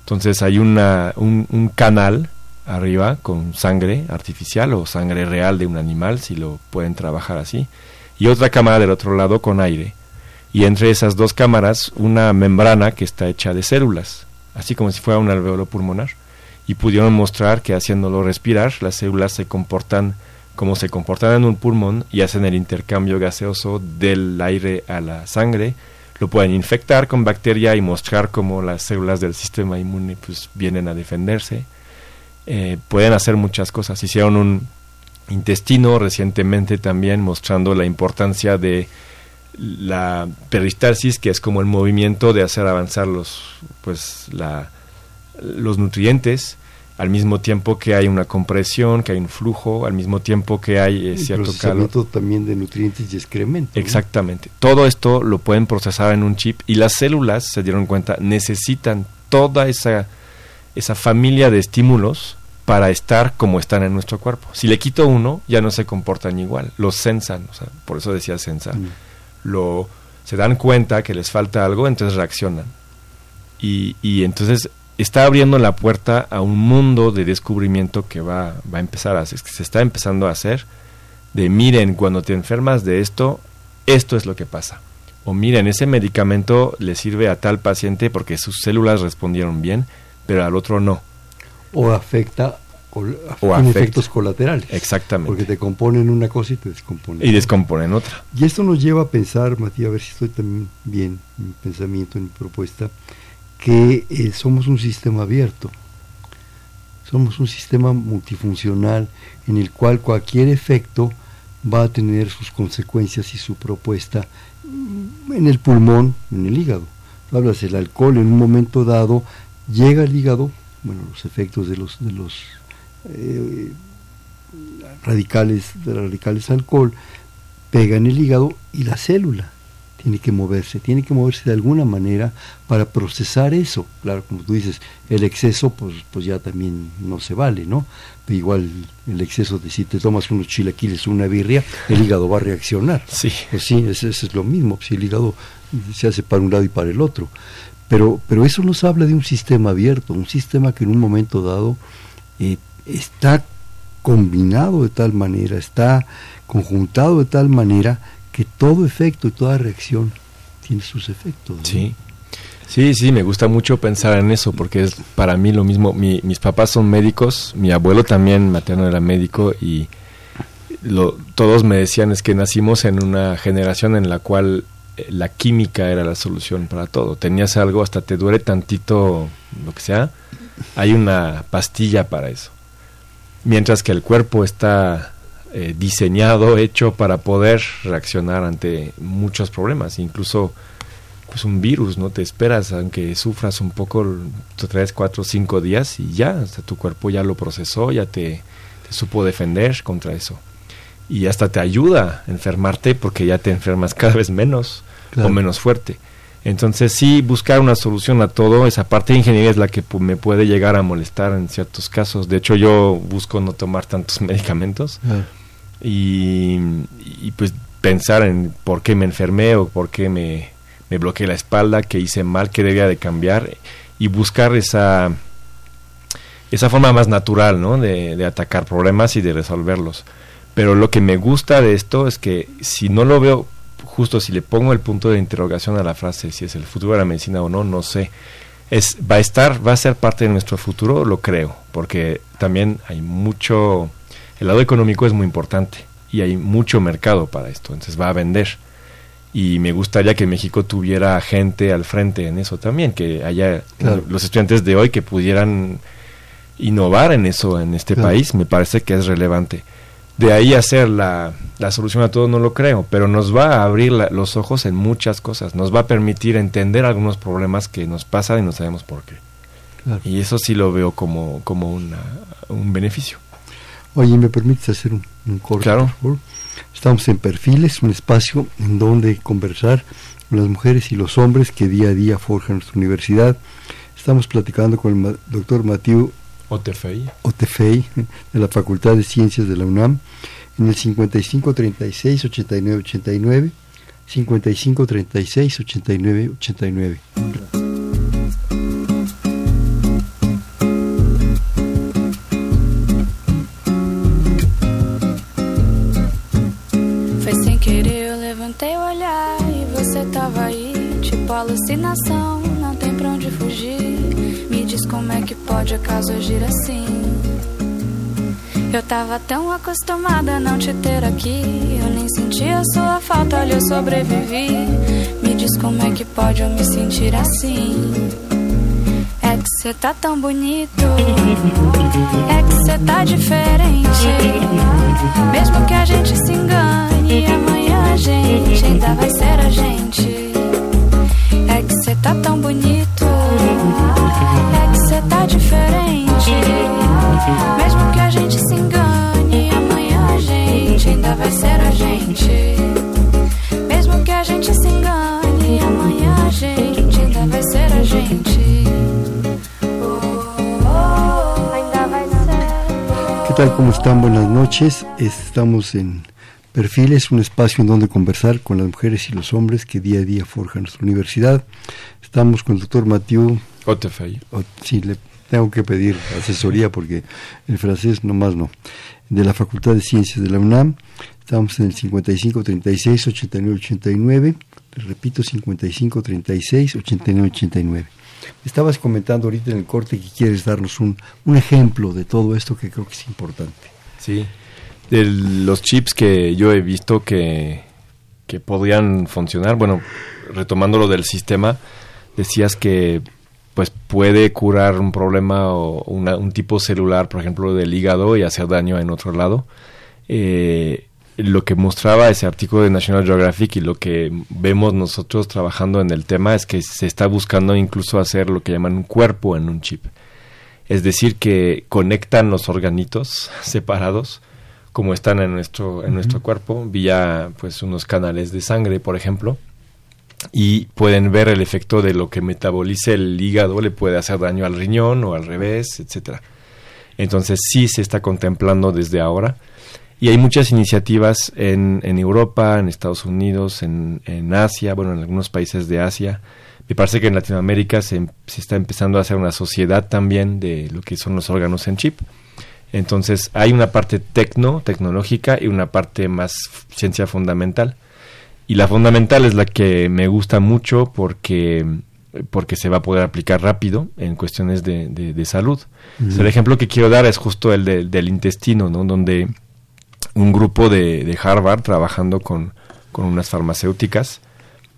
Entonces hay una, un, un canal arriba con sangre artificial o sangre real de un animal, si lo pueden trabajar así, y otra cámara del otro lado con aire. Y entre esas dos cámaras una membrana que está hecha de células, así como si fuera un alveolo pulmonar y pudieron mostrar que haciéndolo respirar, las células se comportan como se comportan en un pulmón y hacen el intercambio gaseoso del aire a la sangre, lo pueden infectar con bacteria y mostrar cómo las células del sistema inmune pues vienen a defenderse. Eh, pueden hacer muchas cosas. Hicieron un intestino recientemente también mostrando la importancia de la peristalsis, que es como el movimiento de hacer avanzar los, pues, la, los nutrientes, al mismo tiempo que hay una compresión, que hay un flujo, al mismo tiempo que hay eh, cierto calor. también de nutrientes y excremento. Exactamente. Todo esto lo pueden procesar en un chip y las células, se dieron cuenta, necesitan toda esa, esa familia de estímulos para estar como están en nuestro cuerpo. Si le quito uno, ya no se comportan igual, los sensan, o sea, por eso decía sensa. Mm. Lo, se dan cuenta que les falta algo, entonces reaccionan. Y, y entonces está abriendo la puerta a un mundo de descubrimiento que va, va a empezar a hacer, que se está empezando a hacer, de miren, cuando te enfermas de esto, esto es lo que pasa. O miren, ese medicamento le sirve a tal paciente porque sus células respondieron bien, pero al otro no. O afecta o efectos colaterales. Exactamente. Porque te componen una cosa y te descomponen. Y descomponen otra. Y esto nos lleva a pensar, Matías, a ver si estoy también bien en mi pensamiento, en mi propuesta, que eh, somos un sistema abierto, somos un sistema multifuncional en el cual cualquier efecto va a tener sus consecuencias y su propuesta en el pulmón, en el hígado. Hablas, el alcohol en un momento dado llega al hígado, bueno, los efectos de los, de los eh, radicales, de los radicales alcohol, pega en el hígado y la célula tiene que moverse, tiene que moverse de alguna manera para procesar eso. Claro, como tú dices, el exceso pues, pues ya también no se vale, ¿no? Pero igual el exceso de si te tomas unos chilaquiles o una birria, el hígado va a reaccionar. Sí. Pues sí, eso, es lo mismo, si el hígado se hace para un lado y para el otro. Pero, pero eso nos habla de un sistema abierto, un sistema que en un momento dado eh, está combinado de tal manera, está conjuntado de tal manera que todo efecto y toda reacción tiene sus efectos. Sí. Sí, sí, me gusta mucho pensar en eso porque es para mí lo mismo. mis papás son médicos, mi abuelo también materno era médico y lo, todos me decían es que nacimos en una generación en la cual la química era la solución para todo. Tenías algo, hasta te duele tantito, lo que sea, hay una pastilla para eso. Mientras que el cuerpo está eh, diseñado, hecho para poder reaccionar ante muchos problemas, incluso pues un virus, ¿no? Te esperas, aunque sufras un poco, tres, cuatro, cinco días y ya, hasta tu cuerpo ya lo procesó, ya te, supo defender contra eso. Y hasta te ayuda a enfermarte porque ya te enfermas cada vez menos o menos fuerte. Entonces sí, buscar una solución a todo, esa parte de ingeniería es la que me puede llegar a molestar en ciertos casos. De hecho yo busco no tomar tantos medicamentos y, pues pensar en por qué me enfermé o por qué me, me bloqueé la espalda, qué hice mal, qué debía de cambiar y buscar esa, esa forma más natural ¿no? de, de atacar problemas y de resolverlos. Pero lo que me gusta de esto es que si no lo veo, justo si le pongo el punto de interrogación a la frase, si es el futuro de la medicina o no, no sé. Es, va a estar, va a ser parte de nuestro futuro, lo creo, porque también hay mucho el lado económico es muy importante y hay mucho mercado para esto, entonces va a vender. Y me gustaría que México tuviera gente al frente en eso también, que haya los estudiantes de hoy que pudieran innovar en eso en este país, me parece que es relevante. De ahí hacer la, la solución a todo no lo creo, pero nos va a abrir los ojos en muchas cosas, nos va a permitir entender algunos problemas que nos pasan y no sabemos por qué. Y eso sí lo veo como, como un beneficio. Oye, ¿me permites hacer un, un corte? Claro. Estamos en Perfiles, un espacio en donde conversar con las mujeres y los hombres que día a día forjan nuestra universidad. Estamos platicando con el doctor Matiu Otefei. Otefei, de la Facultad de Ciencias de la UNAM, en el 5536 89 89, 5536 89 89. alucinação, não tem pra onde fugir. Me diz como é que pode acaso agir assim. Eu tava tão acostumada a não te ter aqui. Eu nem sentia sua falta, olha, eu sobrevivi. Me diz como é que pode eu me sentir assim. É que cê tá tão bonito, é que cê tá diferente. Mesmo que a gente se engane, amanhã a gente ainda vai ser a gente. É que cê tá tão bonito, é que cê tá diferente. Mesmo que a gente se engane, amanhã a gente ainda vai ser a gente. Mesmo que a gente se engane, amanhã a gente ainda vai ser a gente. tal? ¿Cómo están? Buenas noches. Estamos en Perfiles, un espacio en donde conversar con las mujeres y los hombres que día a día forjan nuestra universidad. Estamos con el doctor Mathieu. Otefei. Sí, le tengo que pedir asesoría porque el francés nomás no. De la Facultad de Ciencias de la UNAM. Estamos en el 5536 8989. Les repito, 5536 8989. Estabas comentando ahorita en el corte que quieres darnos un, un ejemplo de todo esto que creo que es importante. Sí, de los chips que yo he visto que, que podrían funcionar, bueno, retomando lo del sistema, decías que pues puede curar un problema o un tipo celular, por ejemplo, del hígado y hacer daño en otro lado. Eh, lo que mostraba ese artículo de National Geographic y lo que vemos nosotros trabajando en el tema es que se está buscando incluso hacer lo que llaman un cuerpo en un chip. Es decir, que conectan los organitos separados como están en nuestro, en nuestro cuerpo, vía pues unos canales de sangre, por ejemplo, y pueden ver el efecto de lo que metabolice el hígado, le puede hacer daño al riñón o al revés, etcétera. Entonces sí se está contemplando desde ahora y hay muchas iniciativas en, en Europa, en Estados Unidos, en, en, Asia, bueno, en algunos países de Asia. Me parece que en Latinoamérica se, se, está empezando a hacer una sociedad también de lo que son los órganos en chip. Entonces hay una parte tecno, tecnológica y una parte más ciencia fundamental. Y la fundamental es la que me gusta mucho porque porque se va a poder aplicar rápido en cuestiones de, de, salud. el ejemplo que quiero dar es justo el del intestino, ¿no? donde un grupo de, de Harvard trabajando con, con, unas farmacéuticas,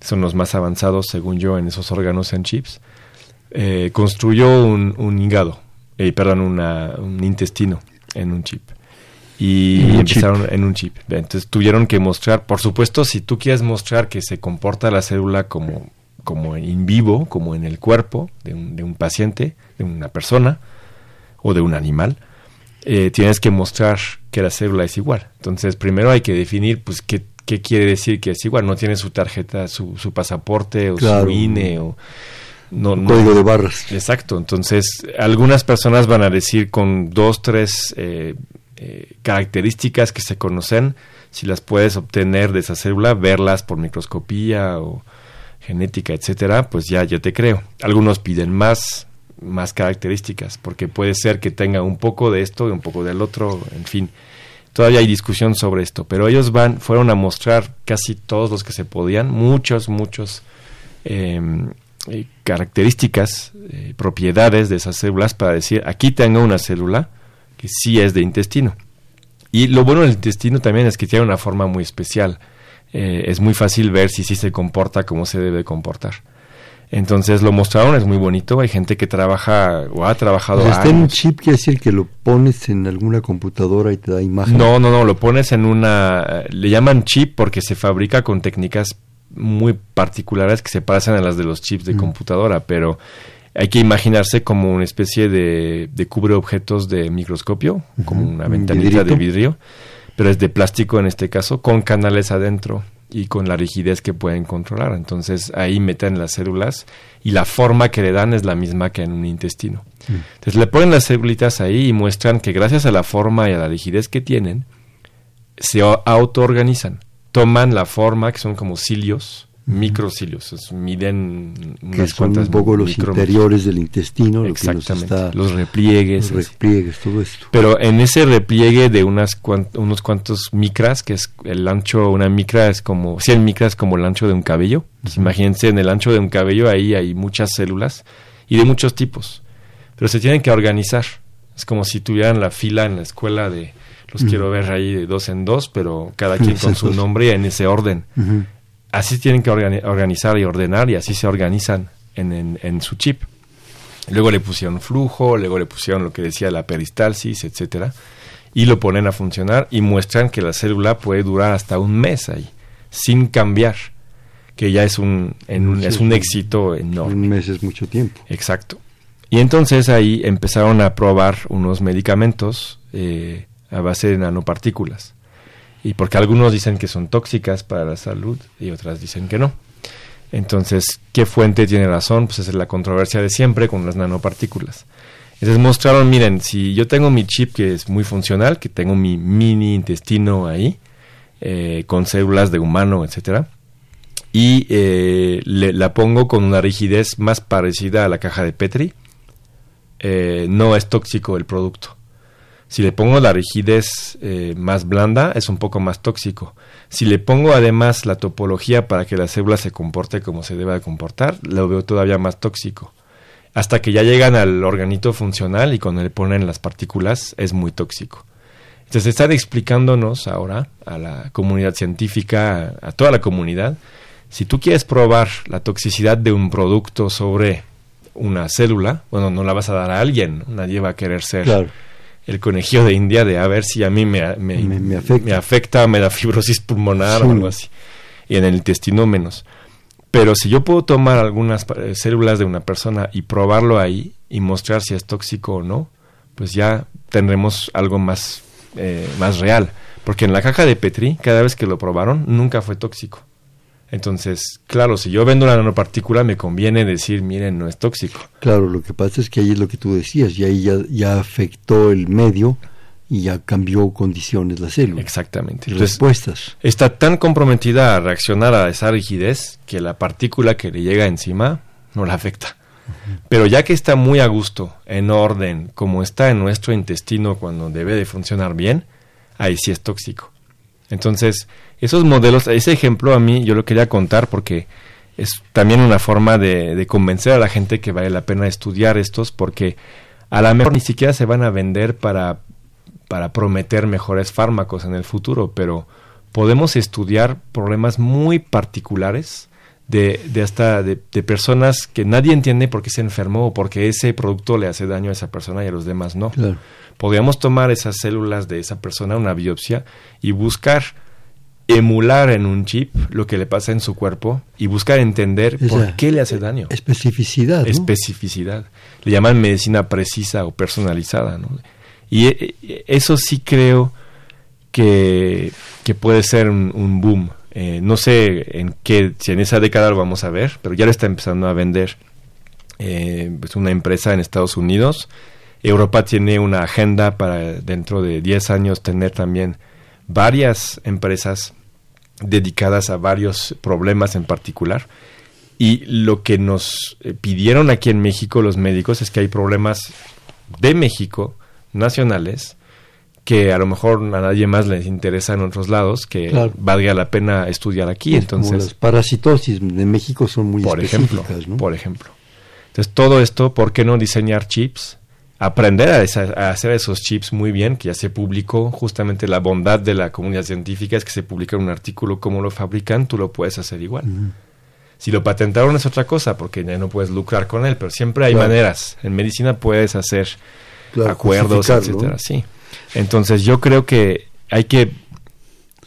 son los más avanzados, según yo, en esos órganos en chips, eh, construyó un, un hígado, eh, perdón, una, un intestino en un chip. Y empezaron en un chip. Entonces tuvieron que mostrar, por supuesto, si tú quieres mostrar que se comporta la célula como, como en vivo, como en el cuerpo de un, de un paciente, de una persona o de un animal, eh, tienes que mostrar que la célula es igual. Entonces, primero hay que definir, pues, qué, qué quiere decir que es igual. No tiene su tarjeta, su, su pasaporte o su INE o... No, código de barras. Exacto. Entonces, algunas personas van a decir con dos, tres eh, eh, características que se conocen, si las puedes obtener de esa célula, verlas por microscopía o genética, etcétera, pues ya yo te creo. Algunos piden más, más características, porque puede ser que tenga un poco de esto y un poco del otro, en fin. Todavía hay discusión sobre esto, pero ellos van, fueron a mostrar casi todos los que se podían, muchos, muchos em, eh, características, eh, propiedades de esas células para decir, aquí tengo una célula que sí es de intestino. Y lo bueno del intestino también es que tiene una forma muy especial. Eh, es muy fácil ver si sí se comporta como se debe comportar. Entonces lo mostraron, es muy bonito. Hay gente que trabaja o ha trabajado. está en un chip, quiere decir que lo pones en alguna computadora y te da imagen. No, no, no, lo pones en una. Le llaman chip porque se fabrica con técnicas muy particulares que se parecen a las de los chips de mm. computadora, pero hay que imaginarse como una especie de, de cubre objetos de microscopio, como una ventanita de vidrio, pero es de plástico en este caso, con canales adentro y con la rigidez que pueden controlar. Entonces ahí meten las células y la forma que le dan es la misma que en un intestino. Mm. Entonces le ponen las célulitas ahí y muestran que gracias a la forma y a la rigidez que tienen, se autoorganizan. Toman la forma, que son como cilios, microcilios, miden unas que un poco los interiores del intestino, Exactamente, los repliegues, los repliegues, todo esto. Pero en ese repliegue de unas unos cuantos micras, que es el ancho, una micra es como 100 micras como el ancho de un cabello. imagínense en el ancho de un cabello ahí hay muchas células y de muchos tipos, pero se tienen que organizar. Es como si tuvieran la fila en la escuela de los quiero ver ahí de dos en dos, pero cada quien con su nombre y en ese orden así tienen que organizar y ordenar y así se organizan en, en, su chip. Luego le pusieron flujo, luego le pusieron lo que decía la peristalsis, etcétera, y lo ponen a funcionar y muestran que la célula puede durar hasta un mes ahí, sin cambiar, que ya es un, es un éxito enorme. Un mes es mucho tiempo. Exacto. Y entonces ahí empezaron a probar unos medicamentos eh, a base de nanopartículas. Y porque algunos dicen que son tóxicas para la salud y otras dicen que no. Entonces, ¿qué fuente tiene razón? Pues es la controversia de siempre con las nanopartículas. Entonces mostraron, miren, si yo tengo mi chip que es muy funcional, que tengo mi mini intestino ahí, eh, con células de humano, etcétera, y eh, la pongo con una rigidez más parecida a la caja de Petri, eh, no es tóxico el producto. Si le pongo la rigidez eh, más blanda, es un poco más tóxico. Si le pongo además la topología para que la célula se comporte como se debe comportar, lo veo todavía más tóxico. Hasta que ya llegan al organito funcional y cuando le ponen las partículas es muy tóxico. Entonces están explicándonos ahora a la comunidad científica, a, toda la comunidad, si tú quieres probar la toxicidad de un producto sobre una célula, bueno, no la vas a dar a alguien, nadie va a querer ser claro el conejillo de India de a ver si a mí me, me, afecta. me da fibrosis pulmonar o algo así. Y en el intestino menos. Pero si yo puedo tomar algunas eh, células de una persona y probarlo ahí y mostrar si es tóxico o no, pues ya tendremos algo más, eh, más real. Porque en la caja de Petri, cada vez que lo probaron, nunca fue tóxico. Entonces, claro, si yo vendo una nanopartícula, me conviene decir, miren, no es tóxico. Claro, lo que pasa es que ahí es lo que tú decías, y ahí ya, ya afectó el medio y ya cambió condiciones la célula. Exactamente. respuestas. Está tan comprometida a reaccionar a esa rigidez que la partícula que le llega encima no la afecta. Pero ya que está muy a gusto, en orden, como está en nuestro intestino cuando debe de funcionar bien, ahí sí es tóxico. Entonces, esos modelos, ese ejemplo a mí yo lo quería contar porque es también una forma de, convencer a la gente que vale la pena estudiar estos porque a lo mejor ni siquiera se van a vender para, para prometer mejores fármacos en el futuro, pero podemos estudiar problemas muy particulares de, de hasta de, personas que nadie entiende por qué se enfermó o porque ese producto le hace daño a esa persona y a los demás no. Podríamos tomar esas células de esa persona, una biopsia, y buscar emular en un chip lo que le pasa en su cuerpo y buscar entender por qué le hace daño. Especificidad. Especificidad. Le llaman medicina precisa o personalizada. ¿no? Y eh, eh, eso sí creo que, que puede ser un, boom. Eh, no sé en qué, si en esa década lo vamos a ver, pero ya lo está empezando a vender eh, pues una empresa en Estados Unidos. Europa tiene una agenda para dentro de 10 años tener también varias empresas dedicadas a varios problemas en particular. Y lo que nos eh, pidieron aquí en México los médicos es que hay problemas de México, nacionales, que a lo mejor a nadie más les interesa en otros lados, que valga la pena estudiar aquí. Entonces, las parasitosis de México son muy por ejemplo, Por ejemplo. Entonces, todo esto, ¿por qué no diseñar chips aprender a, hacer esos chips muy bien, que ya se publicó justamente la bondad de la comunidad científica es que se publica un artículo cómo lo fabrican, tú lo puedes hacer igual. Si lo patentaron es otra cosa, porque ya no puedes lucrar con él, pero siempre hay maneras. En medicina puedes hacer acuerdos, etcétera. Sí. Entonces yo creo que hay que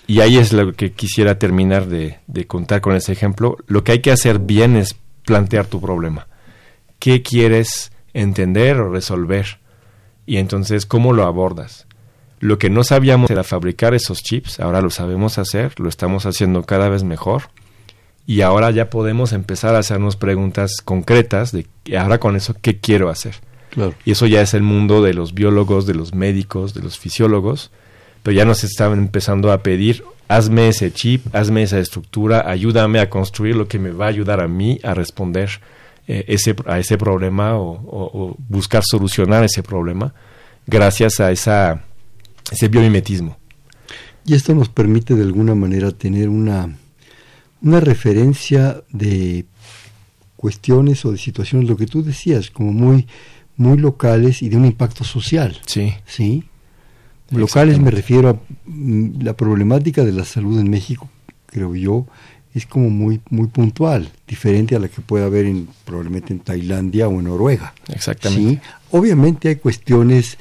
y ahí es lo que quisiera terminar de, contar con ese ejemplo. Lo que hay que hacer bien es plantear tu problema. ¿Qué quieres entender o resolver. Y entonces, ¿cómo lo abordas? Lo que no sabíamos era fabricar esos chips, ahora lo sabemos hacer, lo estamos haciendo cada vez mejor. Y ahora ya podemos empezar a hacernos preguntas concretas de ahora con eso, ¿qué quiero hacer? Y eso ya es el mundo de los biólogos, de los médicos, de los fisiólogos, pero ya nos estaban empezando a pedir, hazme ese chip, hazme esa estructura, ayúdame a construir lo que me va a ayudar a mí a responder eh, ese, a ese problema o, buscar solucionar ese problema gracias a esa, ese biomimetismo. Y esto nos permite de alguna manera tener una, una referencia de cuestiones o de situaciones, lo que tú decías, como muy, muy locales y de un impacto social. Sí. ¿Sí? Locales me refiero a mm, la problemática de la salud en México, creo yo, es como muy, muy puntual, diferente a la que puede haber en, probablemente en Tailandia o en Noruega. Exactamente. ¿sí? Obviamente hay cuestiones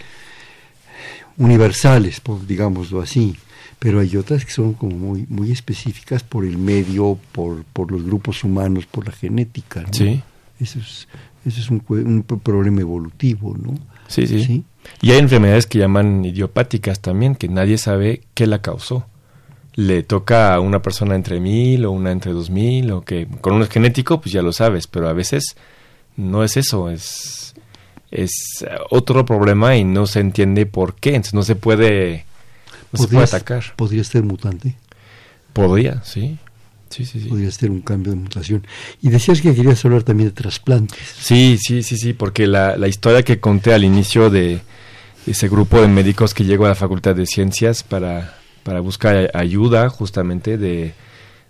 universales, digámoslo así, pero hay otras que son como muy, muy específicas por el medio, por, por los grupos humanos, por la genética. Sí. Eso es, eso es un, un, problema evolutivo, ¿no? Sí, sí, sí. Y hay enfermedades que llaman idiopáticas también, que nadie sabe qué la causó. Le toca a una persona entre mil o una entre dos mil, o que con un genético, pues ya lo sabes, pero a veces no es eso, es, es otro problema y no se entiende por qué, entonces no se puede se puede atacar. ¿Podría ser mutante? Podría, sí. Sí, sí, sí. Podría ser un cambio de mutación. Y decías que querías hablar también de trasplantes. Sí, sí, sí, sí, porque la, la historia que conté al inicio de ese grupo de médicos que llegó a la Facultad de Ciencias para, para buscar ayuda justamente de,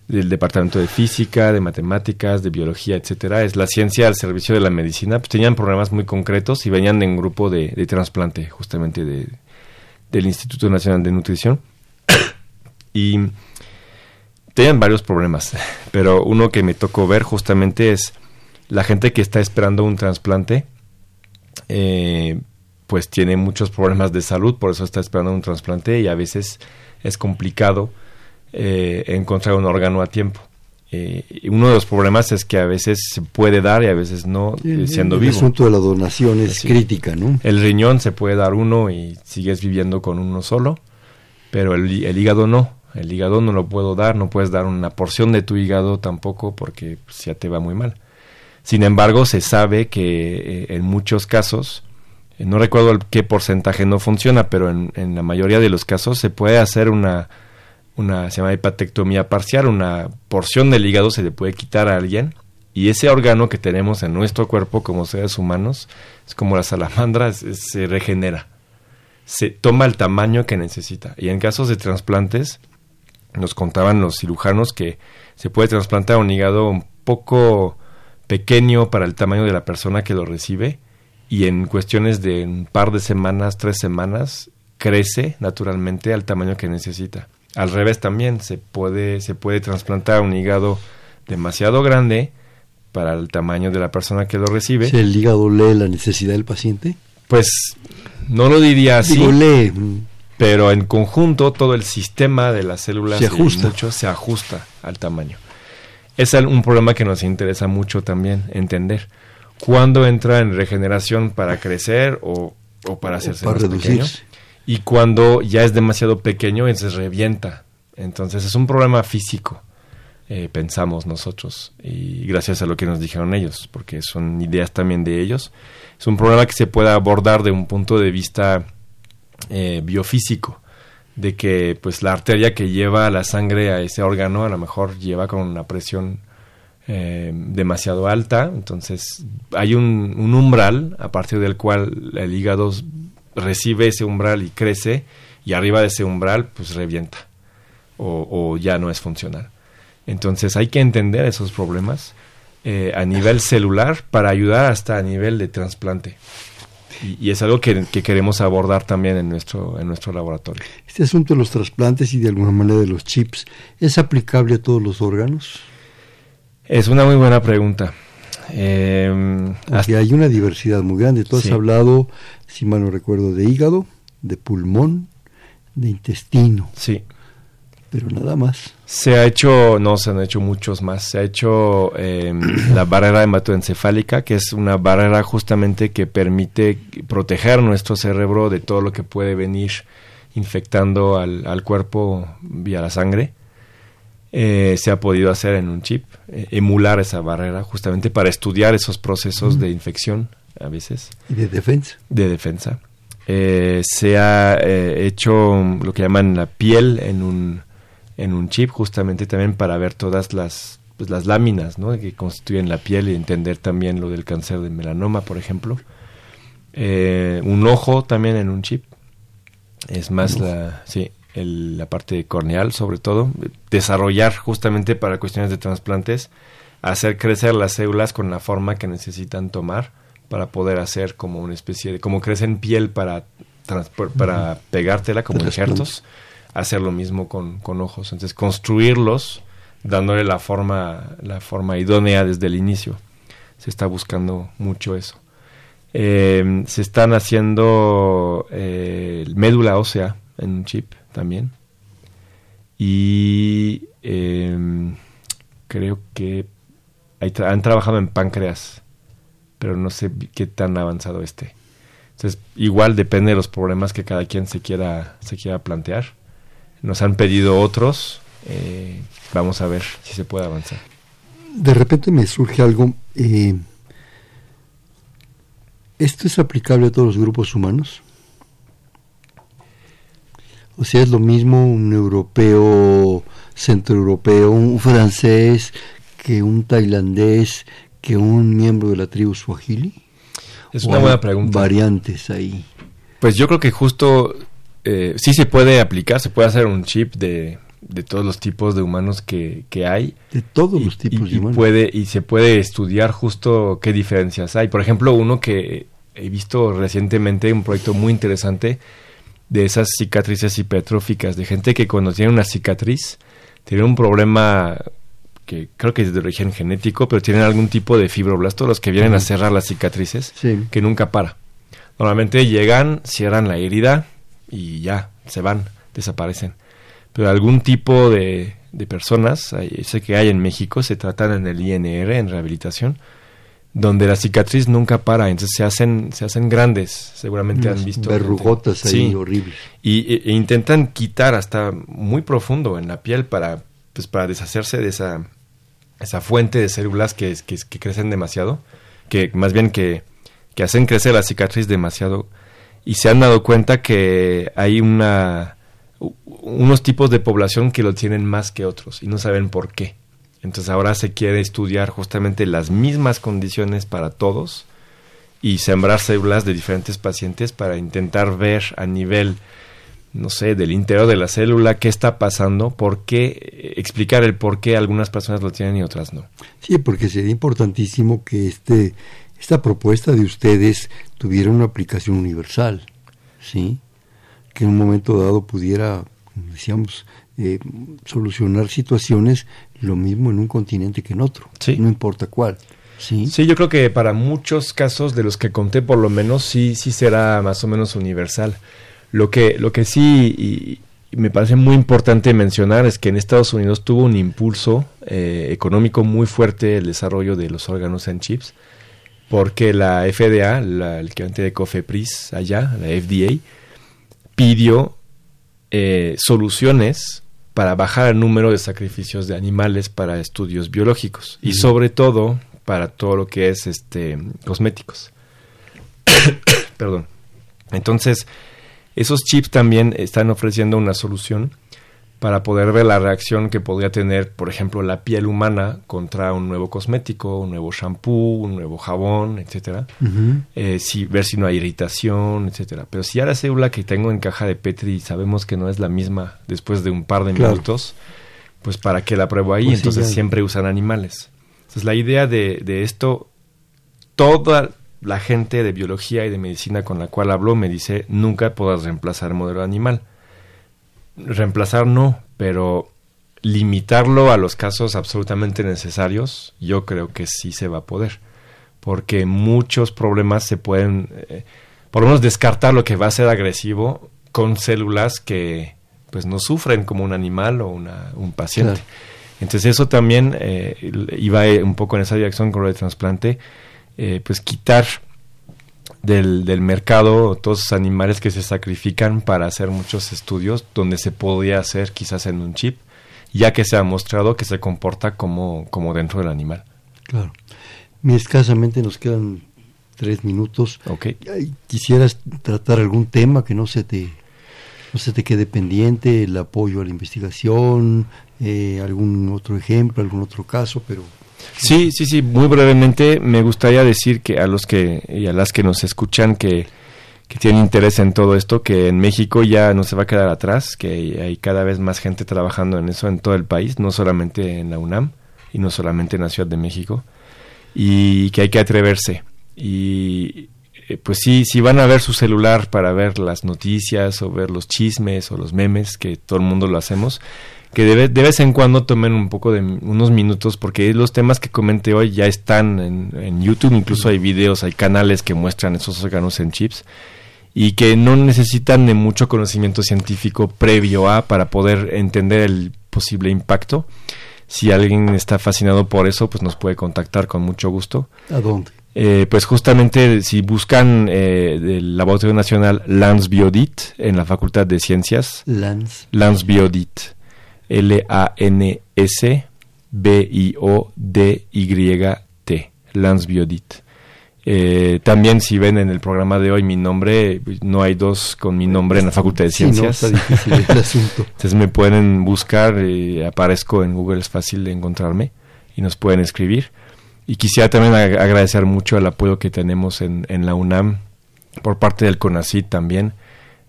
del Departamento de Física, de Matemáticas, de Biología, etcétera, es la ciencia al servicio de la medicina, pues tenían problemas muy concretos y venían en un grupo de, de trasplante justamente de, del Instituto Nacional de Nutrición y tenían varios problemas, pero uno que me tocó ver justamente es la gente que está esperando un trasplante, eh, pues tiene muchos problemas de salud, por eso está esperando un trasplante y a veces es complicado eh, encontrar un órgano a tiempo. Eh, uno de los problemas es que a veces se puede dar y a veces no, eh, siendo vivo. El asunto de la donación es crítica, ¿no? El riñón se puede dar uno y sigues viviendo con uno solo, pero el, hígado no. El hígado no lo puedo dar, no puedes dar una porción de tu hígado tampoco porque ya te va muy mal. Sin embargo, se sabe que eh, en muchos casos, no recuerdo qué porcentaje no funciona, pero en, en la mayoría de los casos se puede hacer una una se llama hepatectomía parcial, una porción del hígado se le puede quitar a alguien y ese órgano que tenemos en nuestro cuerpo como seres humanos es como la salamandra, se regenera, se toma el tamaño que necesita y en casos de trasplantes nos contaban los cirujanos que se puede trasplantar un hígado un poco pequeño para el tamaño de la persona que lo recibe y en cuestiones de un par de semanas, tres semanas, crece naturalmente al tamaño que necesita. Al revés también, se puede, se puede trasplantar un hígado demasiado grande para el tamaño de la persona que lo recibe. ¿Si el hígado lee la necesidad del paciente? Pues no lo diría así. lee. Pero en conjunto todo el sistema de las células se ajusta, mucho, se ajusta al tamaño. Es un problema que nos interesa mucho también entender. ¿Cuándo entra en regeneración para crecer o, o para hacerse para más pequeño? y cuando ya es demasiado pequeño, entonces revienta. Entonces es un problema físico, eh, pensamos nosotros, y gracias a lo que nos dijeron ellos, porque son ideas también de ellos. Es un problema que se puede abordar de un punto de vista eh, biofísico, de que pues la arteria que lleva la sangre a ese órgano a lo mejor lleva con una presión eh, demasiado alta, entonces hay un, umbral a partir del cual el hígado recibe ese umbral y crece y arriba de ese umbral pues revienta o, ya no es funcional. Entonces hay que entender esos problemas eh, a nivel celular para ayudar hasta a nivel de trasplante. Y, es algo que, queremos abordar también en nuestro, en nuestro laboratorio. Este asunto de los trasplantes y de alguna manera de los chips, ¿es aplicable a todos los órganos? Es una muy buena pregunta. Eh, hay una diversidad muy grande. Tú has hablado si mal no recuerdo, de hígado, de pulmón, de intestino. Sí. Pero nada más. Se ha hecho, no, se han hecho muchos más. Se ha hecho em, la barrera hematoencefálica, que es una barrera justamente que permite proteger nuestro cerebro de todo lo que puede venir infectando al, cuerpo vía la sangre. Eh, se ha podido hacer en un chip, eh, emular esa barrera justamente para estudiar esos procesos de infección a veces. ¿Y de defensa? De defensa. Eh, se ha eh, hecho lo que llaman la piel en un, en un chip, justamente también para ver todas las, pues, las láminas ¿no? que constituyen la piel y entender también lo del cáncer de melanoma, por ejemplo. Eh, un ojo también en un chip. Es más la, sí, la parte corneal, sobre todo. Desarrollar justamente para cuestiones de trasplantes, hacer crecer las células con la forma que necesitan tomar para poder hacer como una especie de, como crece en piel para, para pegártela como injertos, hacer lo mismo con, con ojos. Entonces, construirlos dándole la forma, la forma idónea desde el inicio. Se está buscando mucho eso. Eh, se están haciendo eh, médula ósea en un chip también. Y em, creo que han trabajado en páncreas, pero no sé qué tan avanzado esté. Entonces, igual depende de los problemas que cada quien se quiera, se quiera plantear. Nos han pedido otros. Eh, vamos a ver si se puede avanzar. De repente me surge algo. Eh, ¿Esto es aplicable a todos los grupos humanos? O sea, es lo mismo un europeo, centroeuropeo, un francés, que un tailandés, que un miembro de la tribu Swahili. Es una buena pregunta. Variantes ahí. Pues yo creo que justo eh, sí se puede aplicar, se puede hacer un chip de, de todos los tipos de humanos que, que hay. De todos los tipos de humanos. Puede, y se puede estudiar justo qué diferencias hay. Por ejemplo, uno que he visto recientemente, un proyecto muy interesante de esas cicatrices hipertróficas, de gente que cuando tiene una cicatriz, tiene un problema que creo que es de origen genético, pero tienen algún tipo de fibroblasto, los que vienen a cerrar las cicatrices, que nunca para. Normalmente llegan, cierran la herida y ya, se van, desaparecen. Pero algún tipo de, de personas, sé que hay en México, se tratan en el INR, en rehabilitación, donde la cicatriz nunca para, entonces se hacen, se hacen grandes, seguramente han visto. Verrugotas ahí horribles. Y, e, e, intentan quitar hasta muy profundo en la piel para, pues, para deshacerse de esa, esa fuente de células que, que, que crecen demasiado, que más bien que, que hacen crecer la cicatriz demasiado, y se han dado cuenta que hay una unos tipos de población que lo tienen más que otros y no saben por qué. Entonces ahora se quiere estudiar justamente las mismas condiciones para todos y sembrar células de diferentes pacientes para intentar ver a nivel, no sé, del interior de la célula qué está pasando, por qué, explicar el por qué algunas personas lo tienen y otras no. Sí, porque sería importantísimo que este, esta propuesta de ustedes tuviera una aplicación universal, ¿sí? Que en un momento dado pudiera, decíamos, eh, solucionar situaciones lo mismo en un continente que en otro, no importa cuál. ¿Sí? sí, yo creo que para muchos casos de los que conté, por lo menos, sí, sí será más o menos universal. Lo que, lo que sí y, me parece muy importante mencionar es que en Estados Unidos tuvo un impulso eh, económico muy fuerte el desarrollo de los órganos en chips, porque la FDA, la, el que antes de COFEPRIS allá, la FDA, pidió eh, soluciones para bajar el número de sacrificios de animales para estudios biológicos y sobre todo para todo lo que es este cosméticos. Perdón. Entonces, esos chips también están ofreciendo una solución para poder ver la reacción que podría tener, por ejemplo, la piel humana contra un nuevo cosmético, un nuevo shampoo, un nuevo jabón, etcétera. Eh, si, ver si no hay irritación, etcétera. Pero si ya la célula que tengo en caja de Petri sabemos que no es la misma después de un par de minutos, pues para qué la pruebo ahí, pues entonces siempre usan animales. Entonces la idea de, de esto, toda la gente de biología y de medicina con la cual hablo me dice nunca podrás reemplazar el modelo animal reemplazar no, pero limitarlo a los casos absolutamente necesarios, yo creo que sí se va a poder, porque muchos problemas se pueden, eh, por lo menos descartar lo que va a ser agresivo con células que pues no sufren como un animal o una, un paciente. Entonces eso también eh, iba un poco en esa dirección con lo de trasplante, eh, pues quitar del, del mercado, todos esos animales que se sacrifican para hacer muchos estudios donde se podía hacer quizás en un chip, ya que se ha mostrado que se comporta como, como dentro del animal. Claro. Mi escasamente nos quedan tres minutos. Okay. ¿Quisieras tratar algún tema que no se te, no se te quede pendiente, el apoyo a la investigación, eh, algún otro ejemplo, algún otro caso, pero Sí, sí, sí, muy brevemente me gustaría decir que a los que y a las que nos escuchan que, que tienen interés en todo esto, que en México ya no se va a quedar atrás, que hay, cada vez más gente trabajando en eso en todo el país, no solamente en la UNAM y no solamente en la Ciudad de México, y que hay que atreverse. Y eh, pues sí, si van a ver su celular para ver las noticias o ver los chismes o los memes, que todo el mundo lo hacemos, que de, de, vez en cuando tomen un poco de unos minutos porque los temas que comenté hoy ya están en, en YouTube, incluso hay videos, hay canales que muestran esos órganos en chips y que no necesitan de mucho conocimiento científico previo a para poder entender el posible impacto. Si alguien está fascinado por eso, pues nos puede contactar con mucho gusto. ¿A dónde? Eh, pues justamente si buscan eh, del Laboratorio Nacional Lance Biodit en la Facultad de Ciencias. Lance. Lance Biodit. L-A-N-S B-I-O-D-Y-T. Lance Biodit. Eh, también si ven en el programa de hoy mi nombre, no hay dos con mi nombre en la Facultad de Ciencias. Sí, no, está difícil el asunto. Entonces me pueden buscar, eh, aparezco en Google, es fácil de encontrarme y nos pueden escribir. Y quisiera también agradecer mucho el apoyo que tenemos en, en la UNAM por parte del CONACYT también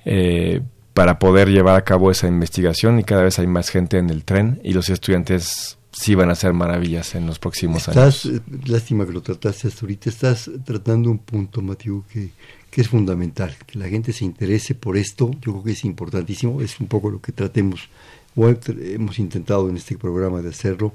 eh, para poder llevar a cabo esa investigación y cada vez hay más gente en el tren y los estudiantes sí van a ser maravillas en los próximos estás, años. Eh, lástima que lo trataste hasta ahorita. Estás tratando un punto, Matthew, que, que es fundamental. Que la gente se interese por esto, yo creo que es importantísimo. Es un poco lo que tratemos, o hemos intentado en este programa de hacerlo,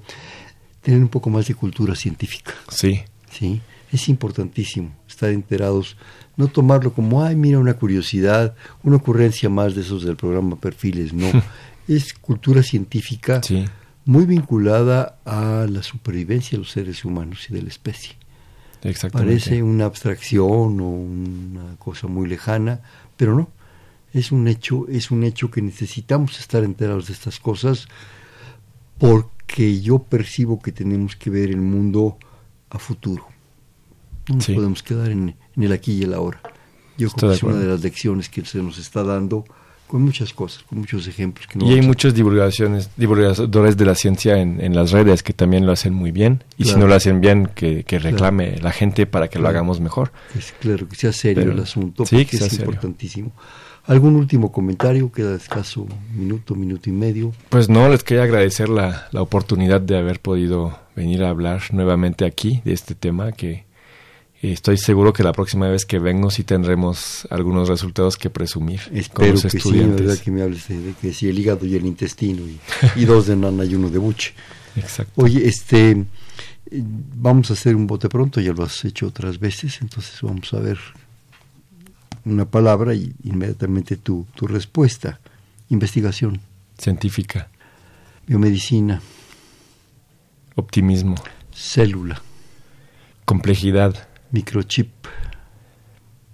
tener un poco más de cultura científica. Sí. Sí, es importantísimo estar enterados. No tomarlo como, ay, mira, una curiosidad, una ocurrencia más de esos del programa Perfiles. No, es cultura científica. Sí muy vinculada a la supervivencia de los seres humanos y de la especie. Exactamente. Parece una abstracción o una cosa muy lejana, pero no. Es un hecho, es un hecho que necesitamos estar enterados de estas cosas porque yo percibo que tenemos que ver el mundo a futuro. No nos podemos quedar en, en, el aquí y el ahora. Yo creo que es una de las lecciones que se nos está dando con muchas cosas, con muchos ejemplos. Que no y hay muchos divulgaciones, divulgadores de la ciencia en, en, las redes que también lo hacen muy bien. Y si no lo hacen bien, que, que reclame la gente para que claro. lo hagamos mejor. Es claro, que sea serio Pero, el asunto, sí, que es serio. importantísimo. ¿Algún último comentario? Queda escaso minuto, minuto y medio. Pues no, les quería agradecer la, la oportunidad de haber podido venir a hablar nuevamente aquí de este tema que estoy seguro que la próxima vez que vengo sí tendremos algunos resultados que presumir Espero con los que estudiantes. sí, ¿verdad? Que me hables de, que el hígado y el intestino y, y dos de nana y uno de buche. Exacto. Oye, este, vamos a hacer un bote pronto, ya lo has hecho otras veces, entonces vamos a ver una palabra y inmediatamente tu, tu respuesta. Investigación, Científica, biomedicina, optimismo, célula, complejidad, microchip,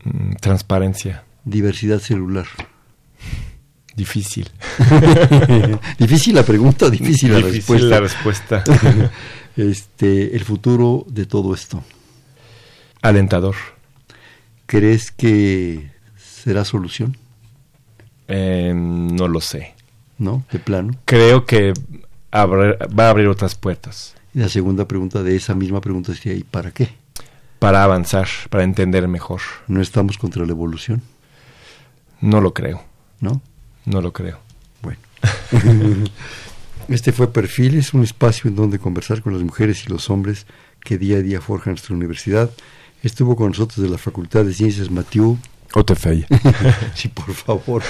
mm, transparencia, diversidad celular. difícil. difícil la pregunta, difícil la Difícil respuesta. la respuesta. este, el futuro de todo esto. Alentador. ¿Crees que será solución? Eh, no lo sé. ¿No? De plano. Creo que abre- va a abrir otras puertas Y la segunda pregunta de esa misma pregunta sería, ¿y para qué? Para avanzar, para entender mejor. ¿No estamos contra la evolución? No lo creo. ¿No? No lo creo. Bueno. Este fue Perfiles, un espacio en donde conversar con las mujeres y los hombres que día a día forjan nuestra universidad. Estuvo con nosotros de la Facultad de Ciencias Mathieu. Otefei. sí, por favor.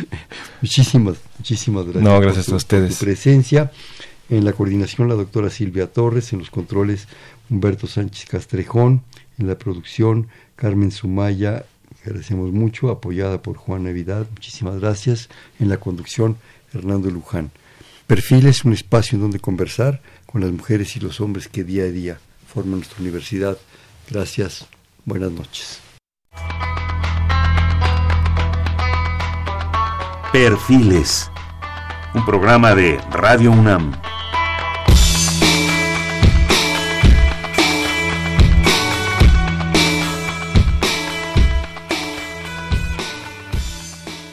muchísimas, muchísimas gracias. No, por gracias tu- a ustedes. por tu presencia. En la coordinación, la doctora Silvia Torres. En los controles, Humberto Sánchez Castrejón. En la producción, Carmen Sumaya. Agradecemos mucho, apoyada por Juan Navidad. Muchísimas gracias. En la conducción, Hernando Luján. Perfiles, un espacio en donde conversar con las mujeres y los hombres que día a día forman nuestra universidad. Gracias. Buenas noches. Perfiles, un programa de Radio UNAM.